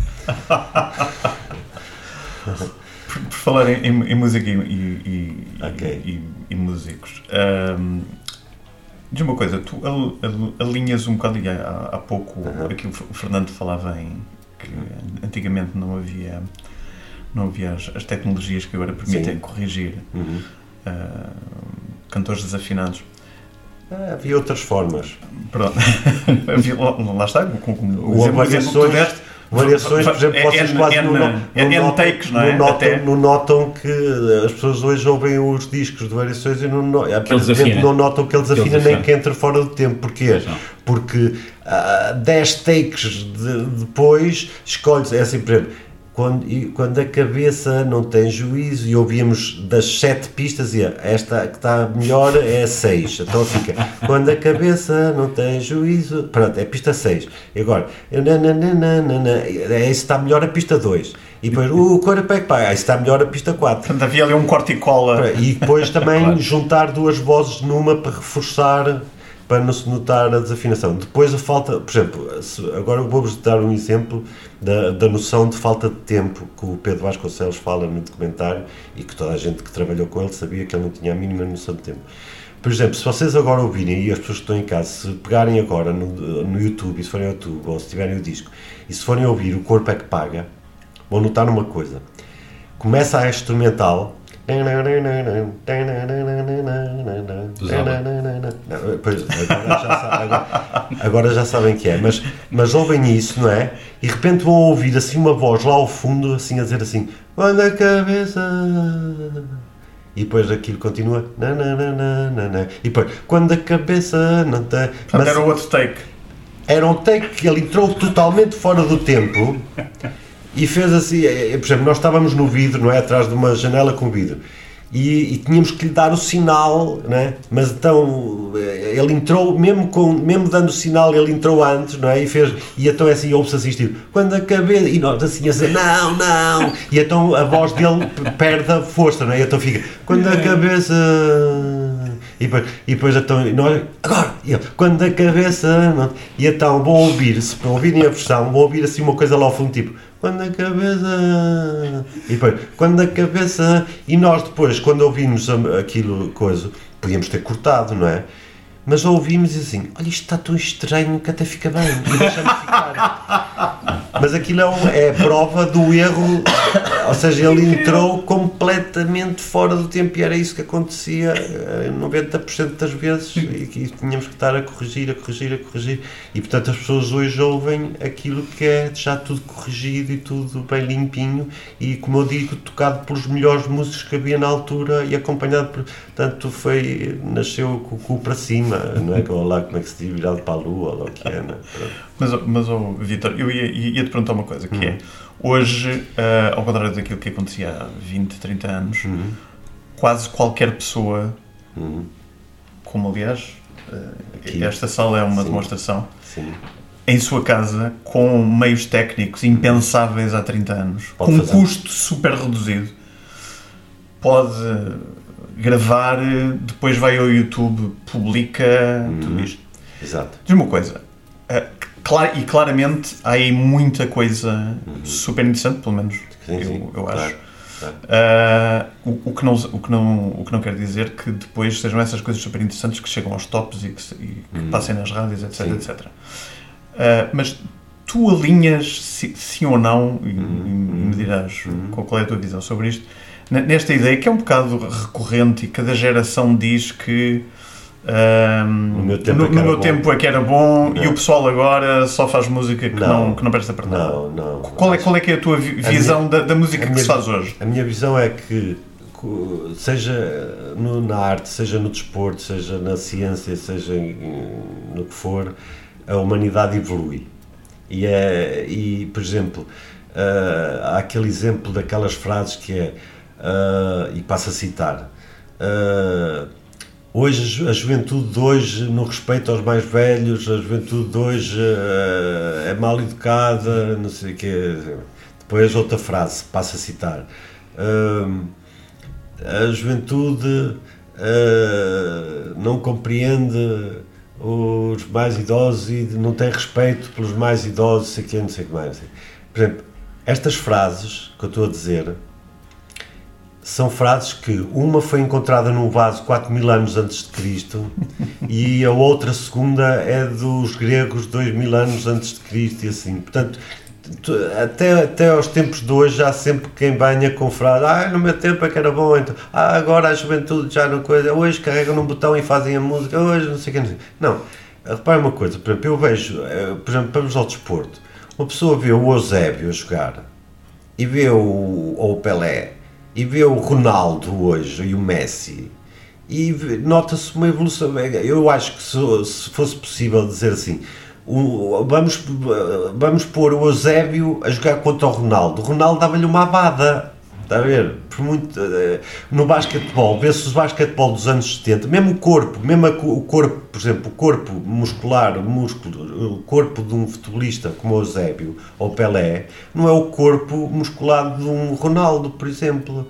por, por falar em, em, música e, e, okay. e, e músicos, um, diz uma coisa, tu alinhas um bocado, há, há pouco uhum. aquilo o Fernando falava em que antigamente não havia não havia as, as tecnologias que agora permitem Sim. corrigir uhum. uh, cantores desafinados. Ah, havia outras formas. Pronto. havia, lá está, com, com o exemplo, exemplo que variações, por exemplo, vocês quase é, não, não, takes, não, é? não, notam, não notam que as pessoas hoje ouvem os discos de variações e não, aparentemente não notam que eles afinam nem que entra fora do tempo. Porquê? Porque uh, ah, 10 takes de, depois escolhes, é assim, por exemplo, quando, quando a cabeça não tem juízo e ouvíamos das sete pistas e esta que está melhor é a seis, então fica quando a cabeça não tem juízo, pronto, é pista 6 e agora, é isso está melhor a pista 2 e depois o corpo é que pá, está melhor a pista 4 portanto havia ali um corte e cola e depois também claro. juntar duas vozes numa para reforçar para não se notar a desafinação. Depois a falta, por exemplo, agora vou-vos dar um exemplo da, da noção de falta de tempo que o Pedro Vasconcelos fala no documentário e que toda a gente que trabalhou com ele sabia que ele não tinha a mínima noção de tempo. Por exemplo, se vocês agora ouvirem, e as pessoas que estão em casa, se pegarem agora no, no YouTube, e se forem ao YouTube, ou se tiverem o disco, e se forem ouvir O Corpo é que Paga, vão notar uma coisa. Começa a instrumental, agora, já sabe, agora, agora já sabem que é, mas, mas ouvem isso, não é? E de repente vão ouvir assim uma voz lá ao fundo, assim a dizer assim: Quando a cabeça. E depois aquilo continua. E depois, quando a cabeça não tem. Mas era outro take. Era um take que ele entrou totalmente fora do tempo e fez assim. Por exemplo, nós estávamos no vidro, não é? Atrás de uma janela com vidro e, e, tínhamos que lhe dar o sinal, né? mas então eh, ele entrou, mesmo, com, mesmo dando o sinal, ele entrou antes, não é? E fez, e então é assim, ouve-se assistir, quando a cabeça, e nós assim a dizer, não, não, e então a voz dele perde a força, não é? E então fica, quando a cabeça, e depois, e depois então, nós, agora, ele, quando a cabeça, não, e então vou ouvir, se para ouvirem a versão, vou ouvir assim uma coisa lá ao fundo, tipo, quando a cabeça. E depois, quando a cabeça. E nós depois, quando ouvimos aquilo, coisa, podíamos ter cortado, não é? Mas ouvimos e assim, olha, isto está tão estranho que até fica bem, e deixamos ficar. Mas aquilo é, é prova do erro, ou seja, ele entrou completamente fora do tempo e era isso que acontecia 90% eh, das vezes e que tínhamos que estar a corrigir, a corrigir, a corrigir. E portanto as pessoas hoje ouvem aquilo que é já tudo corrigido e tudo bem limpinho e, como eu digo, tocado pelos melhores músicos que havia na altura e acompanhado por. Portanto, foi, nasceu com o cu para cima não é? Ou lá, como é que se diz, virado para a lua, ou o que é, não é? Mas, mas oh, Vitor, eu ia, ia, te perguntar uma coisa, que é, uhum. é, hoje, uh, ao contrário daquilo que acontecia há 20, 30 anos, uhum. quase qualquer pessoa, uhum. como aliás, uh, esta sala é uma Sim. demonstração, Sim. em sua casa, com meios técnicos impensáveis há 30 anos, pode com um custo super reduzido, pode gravar, depois vai ao YouTube, publica uhum. tudo isto. Exato. Diz uma coisa, uh, e claramente há aí muita coisa uhum. super interessante, pelo menos sim, eu, sim. eu acho. Uh, o, o, que não, o, que não, o que não quer dizer que depois sejam essas coisas super interessantes que chegam aos tops e que, e que uhum. passem nas rádios, etc. Sim. etc. Uh, mas tu alinhas, sim, sim ou não, e, uhum. e me dirás uhum. qual é a tua visão sobre isto, nesta ideia que é um bocado recorrente e cada geração diz que um, no meu tempo, no, é, que no meu tempo é que era bom não. e o pessoal agora só faz música que não, não, que não presta para nada. Não, não. Qual é, qual é que é a tua visão a minha, da, da, música que minha, se faz hoje? A minha visão é que seja no, na arte, seja no desporto, seja na ciência, seja no que for, a humanidade evolui. E, é, e por exemplo, uh, há aquele exemplo daquelas frases que é uh, e passo a citar. Uh, hoje, a juventude de hoje, no respeito aos mais velhos, a juventude de hoje uh, é mal educada, não sei o quê. Depois outra frase, passo a citar. a juventude não compreende os mais idosos e não tem respeito pelos mais idosos, sei que, não sei o que mais. Por exemplo, estas frases que eu estou a dizer são frases que uma foi encontrada num vaso 4 mil anos antes de Cristo e a outra segunda é dos gregos 2 mil anos antes de Cristo e assim. Portanto, até, até aos tempos de hoje há sempre quem banha com frases ah, no meu tempo é que era bom, então, ah, agora a juventude já não coisa, hoje carregam num botão e fazem a música, hoje não sei o que. Não, repare uma coisa, por exemplo, eu vejo, eh, por exemplo, vamos ao desporto, uma pessoa vê o Eusébio a jogar e vê o, ou o Pelé e vê o Ronaldo hoje e o Messi e nota-se uma evolução. Eu acho que se, se fosse possível dizer assim, o, vamos, vamos pôr o Eusébio a jogar contra o Ronaldo. O Ronaldo dava-lhe uma abada. Está a ver? Por muito, eh, no basquetebol, vê-se o basquetebol dos anos 70, mesmo o corpo, mesmo o corpo, por exemplo, o corpo muscular, o, músculo, o corpo de um futebolista como o Eusébio ou Pelé, não é o corpo musculado de um Ronaldo, por exemplo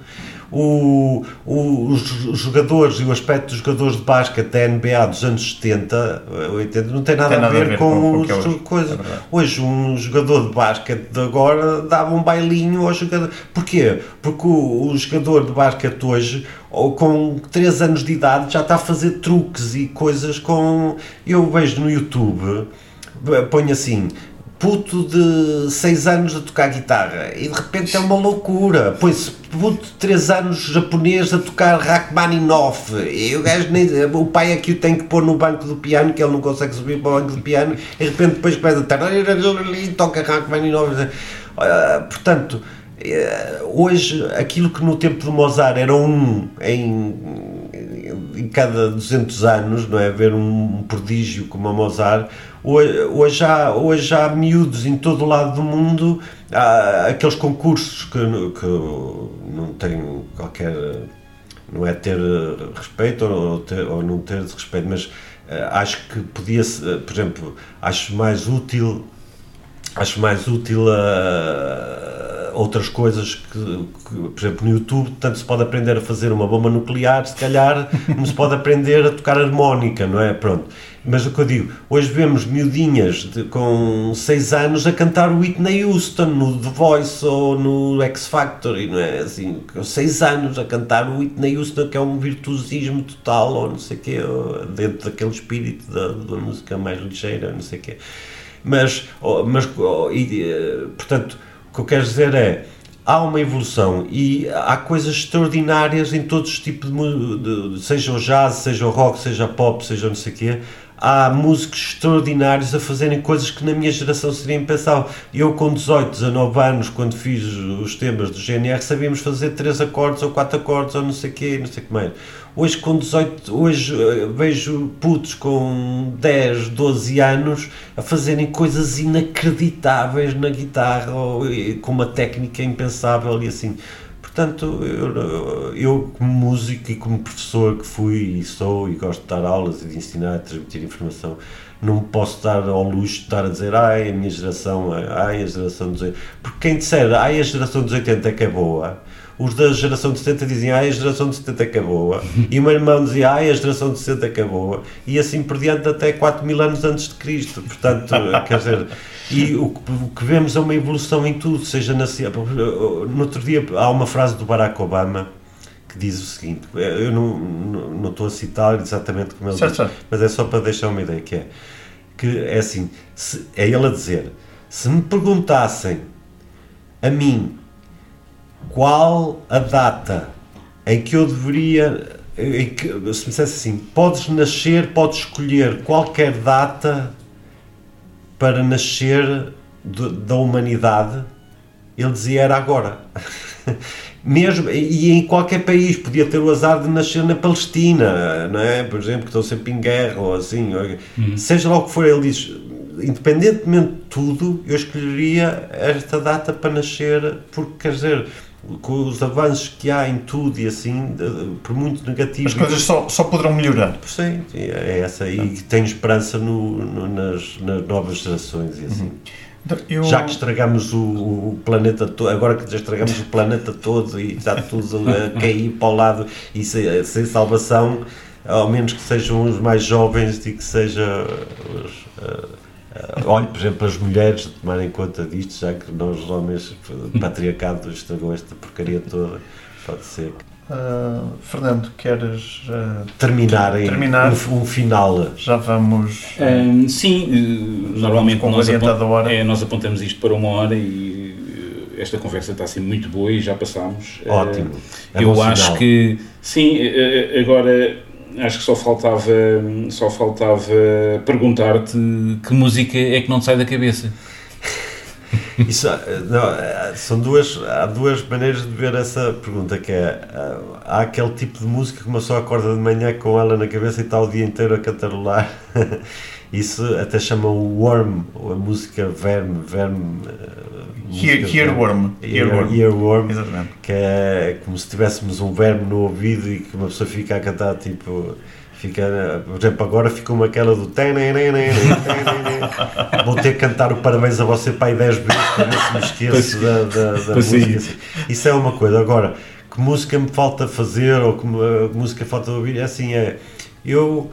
o, o, os jogadores e o aspecto dos jogadores de basquete da NBA dos anos 70, 80, não tem nada, tem a, ver a, ver com, com, com coisas. É hoje, um jogador de basquete de agora dava um bailinho ao jogador. Porquê? Porque o, o jogador de basquete hoje, ou com 3 anos de idade, já está a fazer truques e coisas com. Eu vejo no YouTube, ponho assim puto de 6 anos a tocar guitarra e de repente é uma loucura. Põe-se puto de 3 anos japonês a tocar Rachmaninoff e o gajo nem. O pai aqui é o tem que pôr no banco do piano, que ele não consegue subir para o banco do piano, e de repente depois começa a e toca Rachmaninoff. Portanto, eh, hoje aquilo que no tempo de Mozart era um em, em cada 200 anos, não é? Ver um prodígio como a Mozart Hoje, há, hoje há miúdos em todo o lado do mundo, há aqueles concursos que, que não têm qualquer. não é ter respeito ou, ter, ou não ter respeito, mas uh, acho que podia, uh, por exemplo, acho mais útil. Acho mais útil a outras coisas que, que, por exemplo, no YouTube, tanto se pode aprender a fazer uma bomba nuclear, se calhar, como se pode aprender a tocar harmónica, não é? Pronto. Mas o que eu digo, hoje vemos miudinhas de, com 6 anos a cantar Whitney Houston no The Voice ou no X Factor, e não é assim, com 6 anos a cantar Whitney Houston, que é um virtuosismo total, ou não sei o quê, dentro daquele espírito da, da música mais ligeira, não sei o quê. Mas, mas e, eh, portanto, o que eu quero dizer é há uma evolução e há coisas extraordinárias em todos os tipos de, de seja o jazz, seja o rock, seja pop, seja não sei o quê, há músicos extraordinários a fazerem coisas que na minha geração seria impensável. Eu, com 18, 19 anos, quando fiz os temas do GNR, sabíamos fazer 3 acordes ou 4 acordes ou não sei o quê, não sei o que mais. Hoje, com 18, hoje eh, vejo putos com 10, 12 anos a fazerem coisas inacreditáveis na guitarra ou com uma técnica impensável e assim. Portanto, eu, como músico e como professor que fui e sou e gosto de dar aulas e de ensinar e transmitir informação, não posso dar ao luxo de estar a dizer ai, a minha geração, ai, a geração dos 80. Porque quem disser ai, a geração dos 80 é que é boa, os da geração de 70 dizem ai, a geração de 70 é que é boa, e o meu irmão dizia ai, a geração de 60 é que é boa, e assim por diante até 4 mil anos antes de Cristo. Portanto, quer dizer e o que, o que, vemos é uma evolução em tudo, seja na No outro dia há uma frase do Barack Obama que diz o seguinte: eu não, não, não estou a citar exatamente como ele certo, diz, certo. mas é só para deixar uma ideia: que é, que é assim, se, é ele a dizer, se me perguntassem a mim qual a data em que eu deveria. Em que, se me dissesse assim, podes nascer, podes escolher qualquer data para nascer de, da humanidade, ele dizia era agora. Mesmo, e em qualquer país podia ter o azar de nascer na Palestina, não é? Por exemplo, que estão sempre em guerra ou assim, uhum. seja lá o que for, ele diz, independentemente de tudo, eu escolheria esta data para nascer, porque quer dizer, com os avanços que há em tudo e assim, por muito negativo. As coisas só, só poderão melhorar. Sim, é essa. E tenho esperança no, no, nas, nas novas gerações e assim. Uhum. Então, eu... Já que estragamos o, o, planeta todo, agora que já estragamos o planeta todo e está tudo a cair para o lado e sem, sem salvação, ao menos que sejam os mais jovens e que seja os, uh, Uh, olhe, por exemplo, as mulheres a tomarem conta disto, já que nós, os homens, o patriarcado estragou esta porcaria toda. Pode ser. Uh, Fernando, queres uh, terminar, terminar? Um, um, final? Já vamos. Um, sim, normalmente nós, apont é, nós apontamos isto para uma hora e esta conversa está assim muito boa e já passámos. Ótimo. É eu acho sinal. que, sim, agora acho que só faltava, só faltava perguntar-te que música é que não te sai da cabeça. Isso, não, são duas, há duas maneiras de ver essa pergunta, que é, há aquele tipo de música que uma só acorda de manhã com ela na cabeça e está o dia inteiro a cantarolar. Isso até chamam o worm, ou a música verme, verme... Earworm. Earworm. Earworm. Exatamente. Que é como se tivéssemos um verme no ouvido e que uma pessoa fica a cantar tipo fica, por exemplo, agora ficou-me aquela do vou ter que cantar o parabéns a você pai 10 vezes para ver se me esqueço da, da, da música. Isso é uma coisa. Agora, que música me falta fazer ou que música falta ouvir, é assim, é. Eu.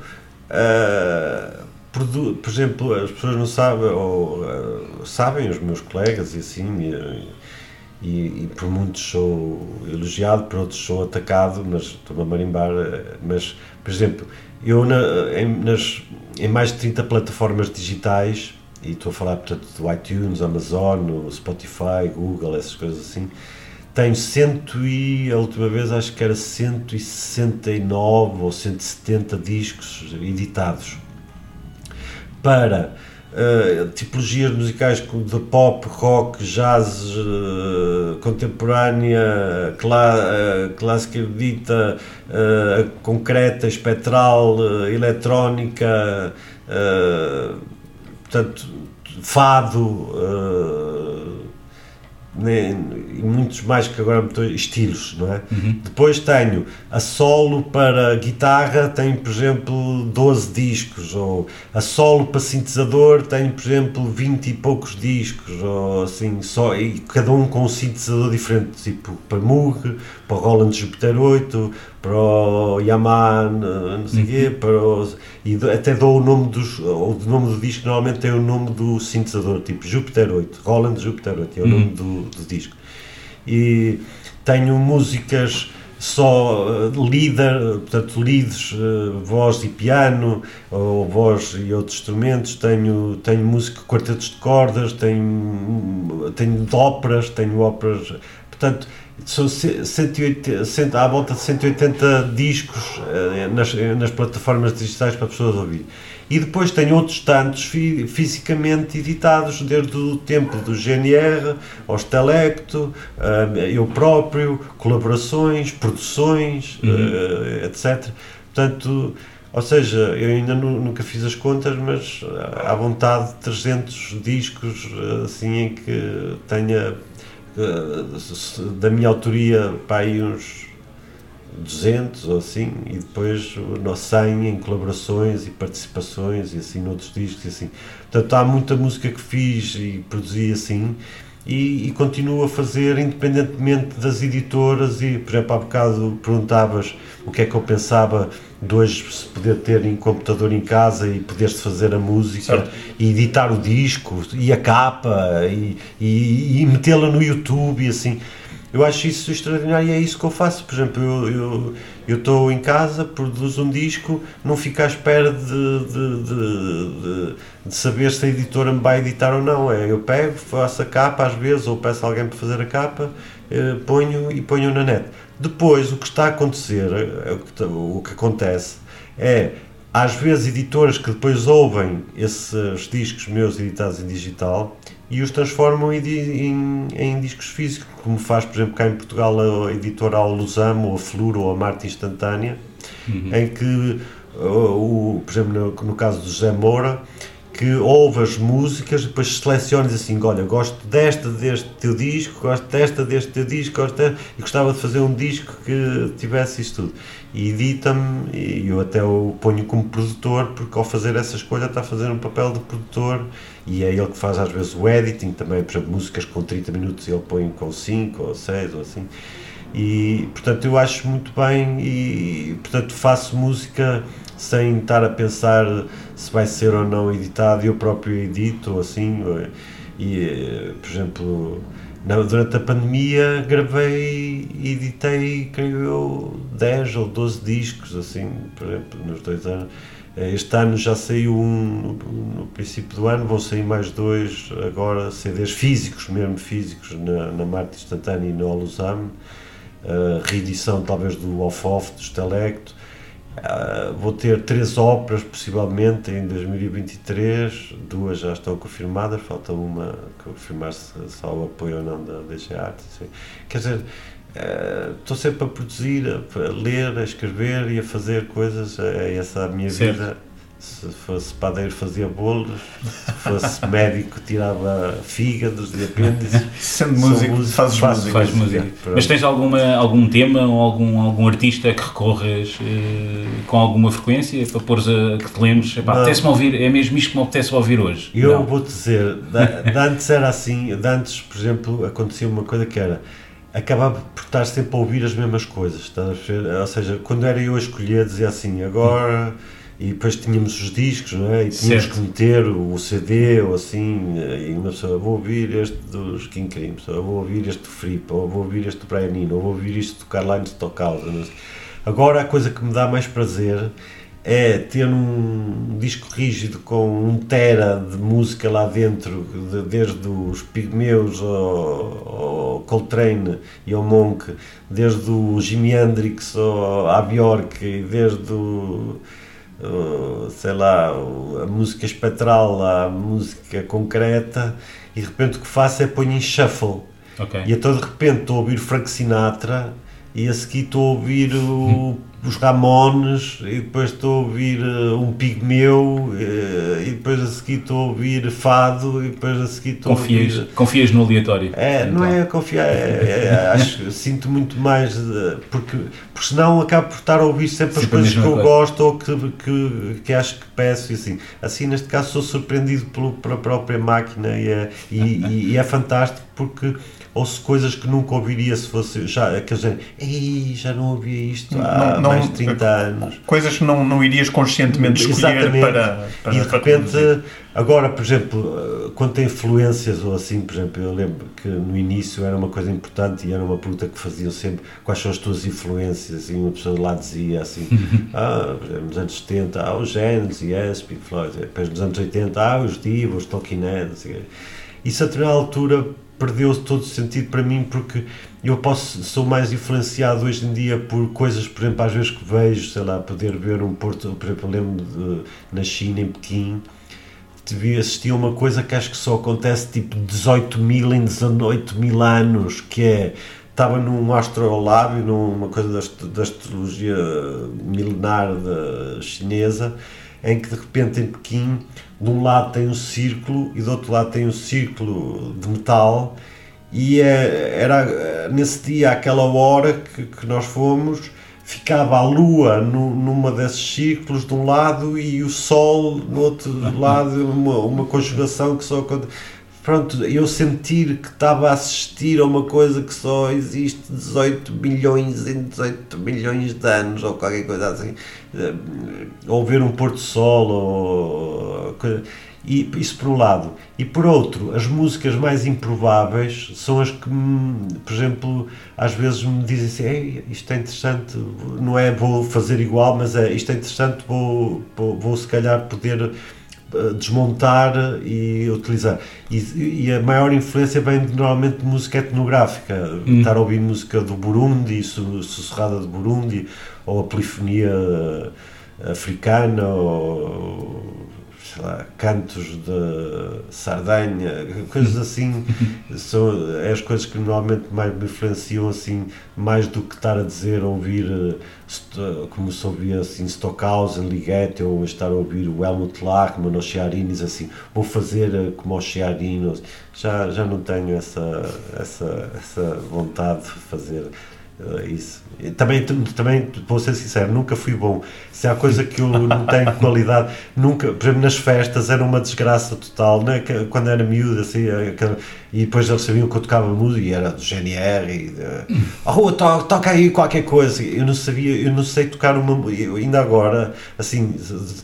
Uh, por exemplo, as pessoas não sabem, ou uh, sabem, os meus colegas e assim, e, e, e, por muitos sou elogiado, por outros sou atacado, mas estou-me a marimbar. Mas, por exemplo, eu na, em, nas, em mais de 30 plataformas digitais e estou a falar portanto do iTunes, Amazon, Spotify, Google, essas coisas assim, tenho cento e, a última vez acho que era 169 ou 170 discos editados para uh, tipologias musicais de pop, rock, jazz, uh, contemporânea, clá, uh, clássica erudita, concreta, espectral, eletrónica, portanto, fado e muitos mais que agora estilos, não é? Uhum. Depois tenho a solo para guitarra, tenho por exemplo 12 discos, ou a solo para sintetizador, tenho por exemplo 20 e poucos discos, ou assim, só, e cada um com um sintetizador diferente, tipo para Moog, para Roland Jupiter 8, para o Yamaha, não sei o quê, uhum. para e até dou o nome dos, o nome do disco normalmente tem o nome do sintetizador, tipo Jupiter 8, Roland Jupiter 8, é o uhum. nome do, do disco. E tenho músicas só uh, líder, portanto leads, uh, voz e piano, ou voz e outros instrumentos, tenho, tenho música, quartetos de cordas, tenho, tenho óperas, tenho óperas, portanto são 180, à volta de 180 discos uh, nas, nas plataformas digitais para pessoas ouvir. E depois tenho outros tantos fi, fisicamente editados, desde o tempo do GNR, ao Telecto, uh, eu próprio, colaborações, produções, uhum. uh, etc. Portanto, ou seja, eu ainda nunca fiz as contas, mas à vontade 300 discos assim em que tenha da minha autoria para aí uns 200 ou assim, e depois o 100 em colaborações e participações e assim noutros discos e assim. Portanto, há muita música que fiz e produzi assim e, e continuo a fazer independentemente das editoras e, por exemplo, há bocado perguntavas o que é que eu pensava de hoje se poder ter em computador em casa e poder-se fazer a música certo. e editar o disco e a capa e, e, e metê-la no YouTube e assim eu acho isso extraordinário e é isso que eu faço. Por exemplo, eu estou em casa, produzo um disco, não fico à espera de, de, de, de, saber se a editora me vai editar ou não. É, eu pego, faço a capa às vezes, ou peço alguém para fazer a capa, eh, ponho e ponho na net. Depois, o que está a acontecer, que, o que acontece, é às vezes editoras que depois ouvem esses discos meus editados em digital e os transformam em, em, em, discos físicos, como faz, por exemplo, cá em Portugal a editora Alusamo, ou a Fluro, ou a Marte Instantânea, uhum. em que, o, por exemplo, no, no, caso do José Moura, que ouve as músicas depois seleciona diz assim, olha, gosto desta deste teu disco, gosto desta deste teu disco, gosto desta, e gostava de fazer um disco que tivesse isto tudo. E edita-me, e eu até o ponho como produtor, porque ao fazer essa escolha está a fazer um papel de produtor e é ele que faz às vezes o editing também, por exemplo, músicas com 30 minutos ele põe com 5 ou 6 ou assim. E portanto eu acho muito bem e portanto faço música sem estar a pensar se vai ser ou não editado, eu próprio edito assim. E por exemplo, durante a pandemia gravei e editei, creio eu, 10 ou 12 discos, assim, por exemplo, nos dois anos eh, este ano já saiu um no, princípio do ano, vão sair mais dois agora, CDs físicos, mesmo físicos, na, na Marte Instantânea e no Alusam, uh, reedição talvez do Off-Off, do Stelecto. Uh, vou ter três óperas, possivelmente, em 2023, duas já estão confirmadas, falta uma confirmar-se só o apoio ou não da DG Arte. Quer dizer, estou uh, sempre a produzir, a, a, ler, a escrever e a fazer coisas. É essa a minha certo. vida. Se fosse padeiro, fazia bolos. Se fosse médico, tirava fígados e apêndices. Sendo músico, músico, fazes música. Faz música. Mas tens alguma, algum tema ou algum, algum artista que recorres eh, com alguma frequência para pôr a que te lembres? Apetece-me ouvir, é mesmo isto que me apetece ouvir hoje. Eu vou dizer, de antes era assim, de antes, por exemplo, acontecia uma coisa que era acabava por estar sempre a ouvir as mesmas coisas, ou seja, quando era eu a escolher, dizia assim, agora, e depois tínhamos os discos, não é? E tínhamos certo. que meter o CD ou assim, e uma pessoa, vou ouvir este dos King Crimson, ou vou ouvir este do Fripp, ou vou ouvir este do Brian Eno, ou vou ouvir isto do Carline Stockhausen. Agora a coisa que me dá mais prazer é ter um disco rígido com um tera de música lá dentro, de, desde os Pigmeus ao, ao, Coltrane e ao Monk, desde o Jimi Hendrix ao, à Bjork, desde o, sei lá, a música espectral à música concreta, e de repente o que faço é ponho em shuffle. Okay. E então de repente estou a ouvir Frank Sinatra e a seguir estou a ouvir o os Ramones, e depois estou a ouvir uh, um Pigmeu, uh, e depois a seguir estou a ouvir Fado, e depois a seguir estou confias, a ouvir... Confias no aleatório? É, então. não é confiar, é, é, acho, sinto muito mais, uh, porque, porque senão acabo por estar a ouvir sempre, sempre as coisas que eu coisa. gosto ou que, que, que acho que peço, e assim. Assim, neste caso, sou surpreendido pelo, pela própria máquina, e é, e, e, e é fantástico, porque ouço coisas que nunca ouviria se fosse já aqueles Ei, já não ouvia isto há não, não, mais de 30 anos. Coisas que não, não irias conscientemente escolher Exatamente. para, para. E de repente, agora, por exemplo, quanto a influências ou assim, por exemplo, eu lembro que no início era uma coisa importante e era uma pergunta que faziam sempre: quais são as tuas influências? E uma pessoa lá dizia assim: ah, nos anos 70, ah, os Genesis, Yes, Pink Floyd. Depois nos anos 80, ah, os Divos, Talking Heads. Isso a determinada altura perdeu todo o sentido para mim porque eu posso sou mais influenciado hoje em dia por coisas, por exemplo, às vezes que vejo, sei lá, poder ver um Porto, por exemplo, lembro de, na China, em Pequim, devia assistir a uma coisa que acho que só acontece tipo 18 mil em 18 mil anos, que é estava num astrolábio, numa coisa da, da astrologia milenar da chinesa, em que de repente em Pequim de um lado tem um círculo e do outro lado tem um círculo de metal e é, era nesse dia, aquela hora que, que nós fomos, ficava a lua no, numa desses círculos de um lado e o sol no outro lado, uma, uma conjugação que só pronto, eu sentir que estava a assistir a uma coisa que só existe 18 milhões em 18 milhões de anos, ou qualquer coisa assim, eh, ou ver um pôr do sol, ou, e, isso por um lado. E por outro, as músicas mais improváveis são as que, por exemplo, às vezes me dizem assim, isto é interessante, não é vou fazer igual, mas é isto é interessante, vou, vou, vou se calhar poder desmontar e utilizar. E, e, a maior influência vem de, normalmente de música etnográfica. Hum. Estar a ouvir música do Burundi, sussurrada do Burundi, ou a polifonia africana, ou lá, cantos de Sardanha, coisas assim, são é as coisas que normalmente mais me influenciam assim, mais do que estar a dizer, ouvir, eh, como se ouvia assim, Stockhausen, Ligeti, ou estar a ouvir o Helmut Lachmann ou Chiarinis, assim, vou fazer eh, como os Chiarinos, já, já não tenho essa, essa, essa vontade de fazer uh, isso. Também, também, vou ser sincero, nunca fui bom. Se há coisa que eu não tenho qualidade, nunca, por exemplo, nas festas era uma desgraça total, né? quando era miúdo, assim, aquela, e depois eles sabiam que eu tocava música e era do GNR e de, oh, to, toca aí qualquer coisa. Eu não sabia, eu não sei tocar uma eu, ainda agora, assim,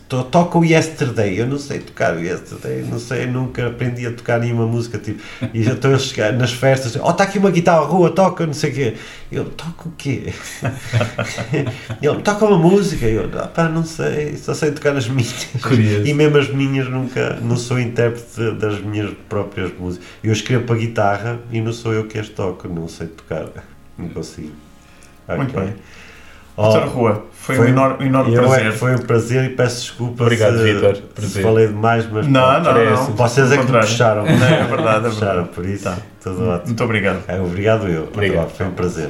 to, toca o Yesterday, eu não sei tocar o Yesterday, não sei, nunca aprendi a tocar nenhuma música, tipo, e já estou a chegar nas festas, oh, está aqui uma guitarra rua, toca, não sei o quê. Eu, toco o quê? Ele toca uma música. Eu, ah, pá, não sei, só sei tocar as minhas. Curioso. E mesmo as minhas nunca, não sou intérprete das minhas próprias músicas. Eu escrevo para guitarra e não sou eu que as toco, não sei tocar. Não consigo. Muito bem. Oh, Doutor Rua, foi, foi, um enorme, enorme prazer. É, foi um prazer e peço desculpa Obrigado, se, Vitor. se falei demais, mas não, não, não, não, vocês é que me puxaram. Não, é verdade, é verdade. Puxaram, por isso, tá. tudo ótimo. Muito obrigado. É, obrigado eu. Obrigado. Foi um prazer.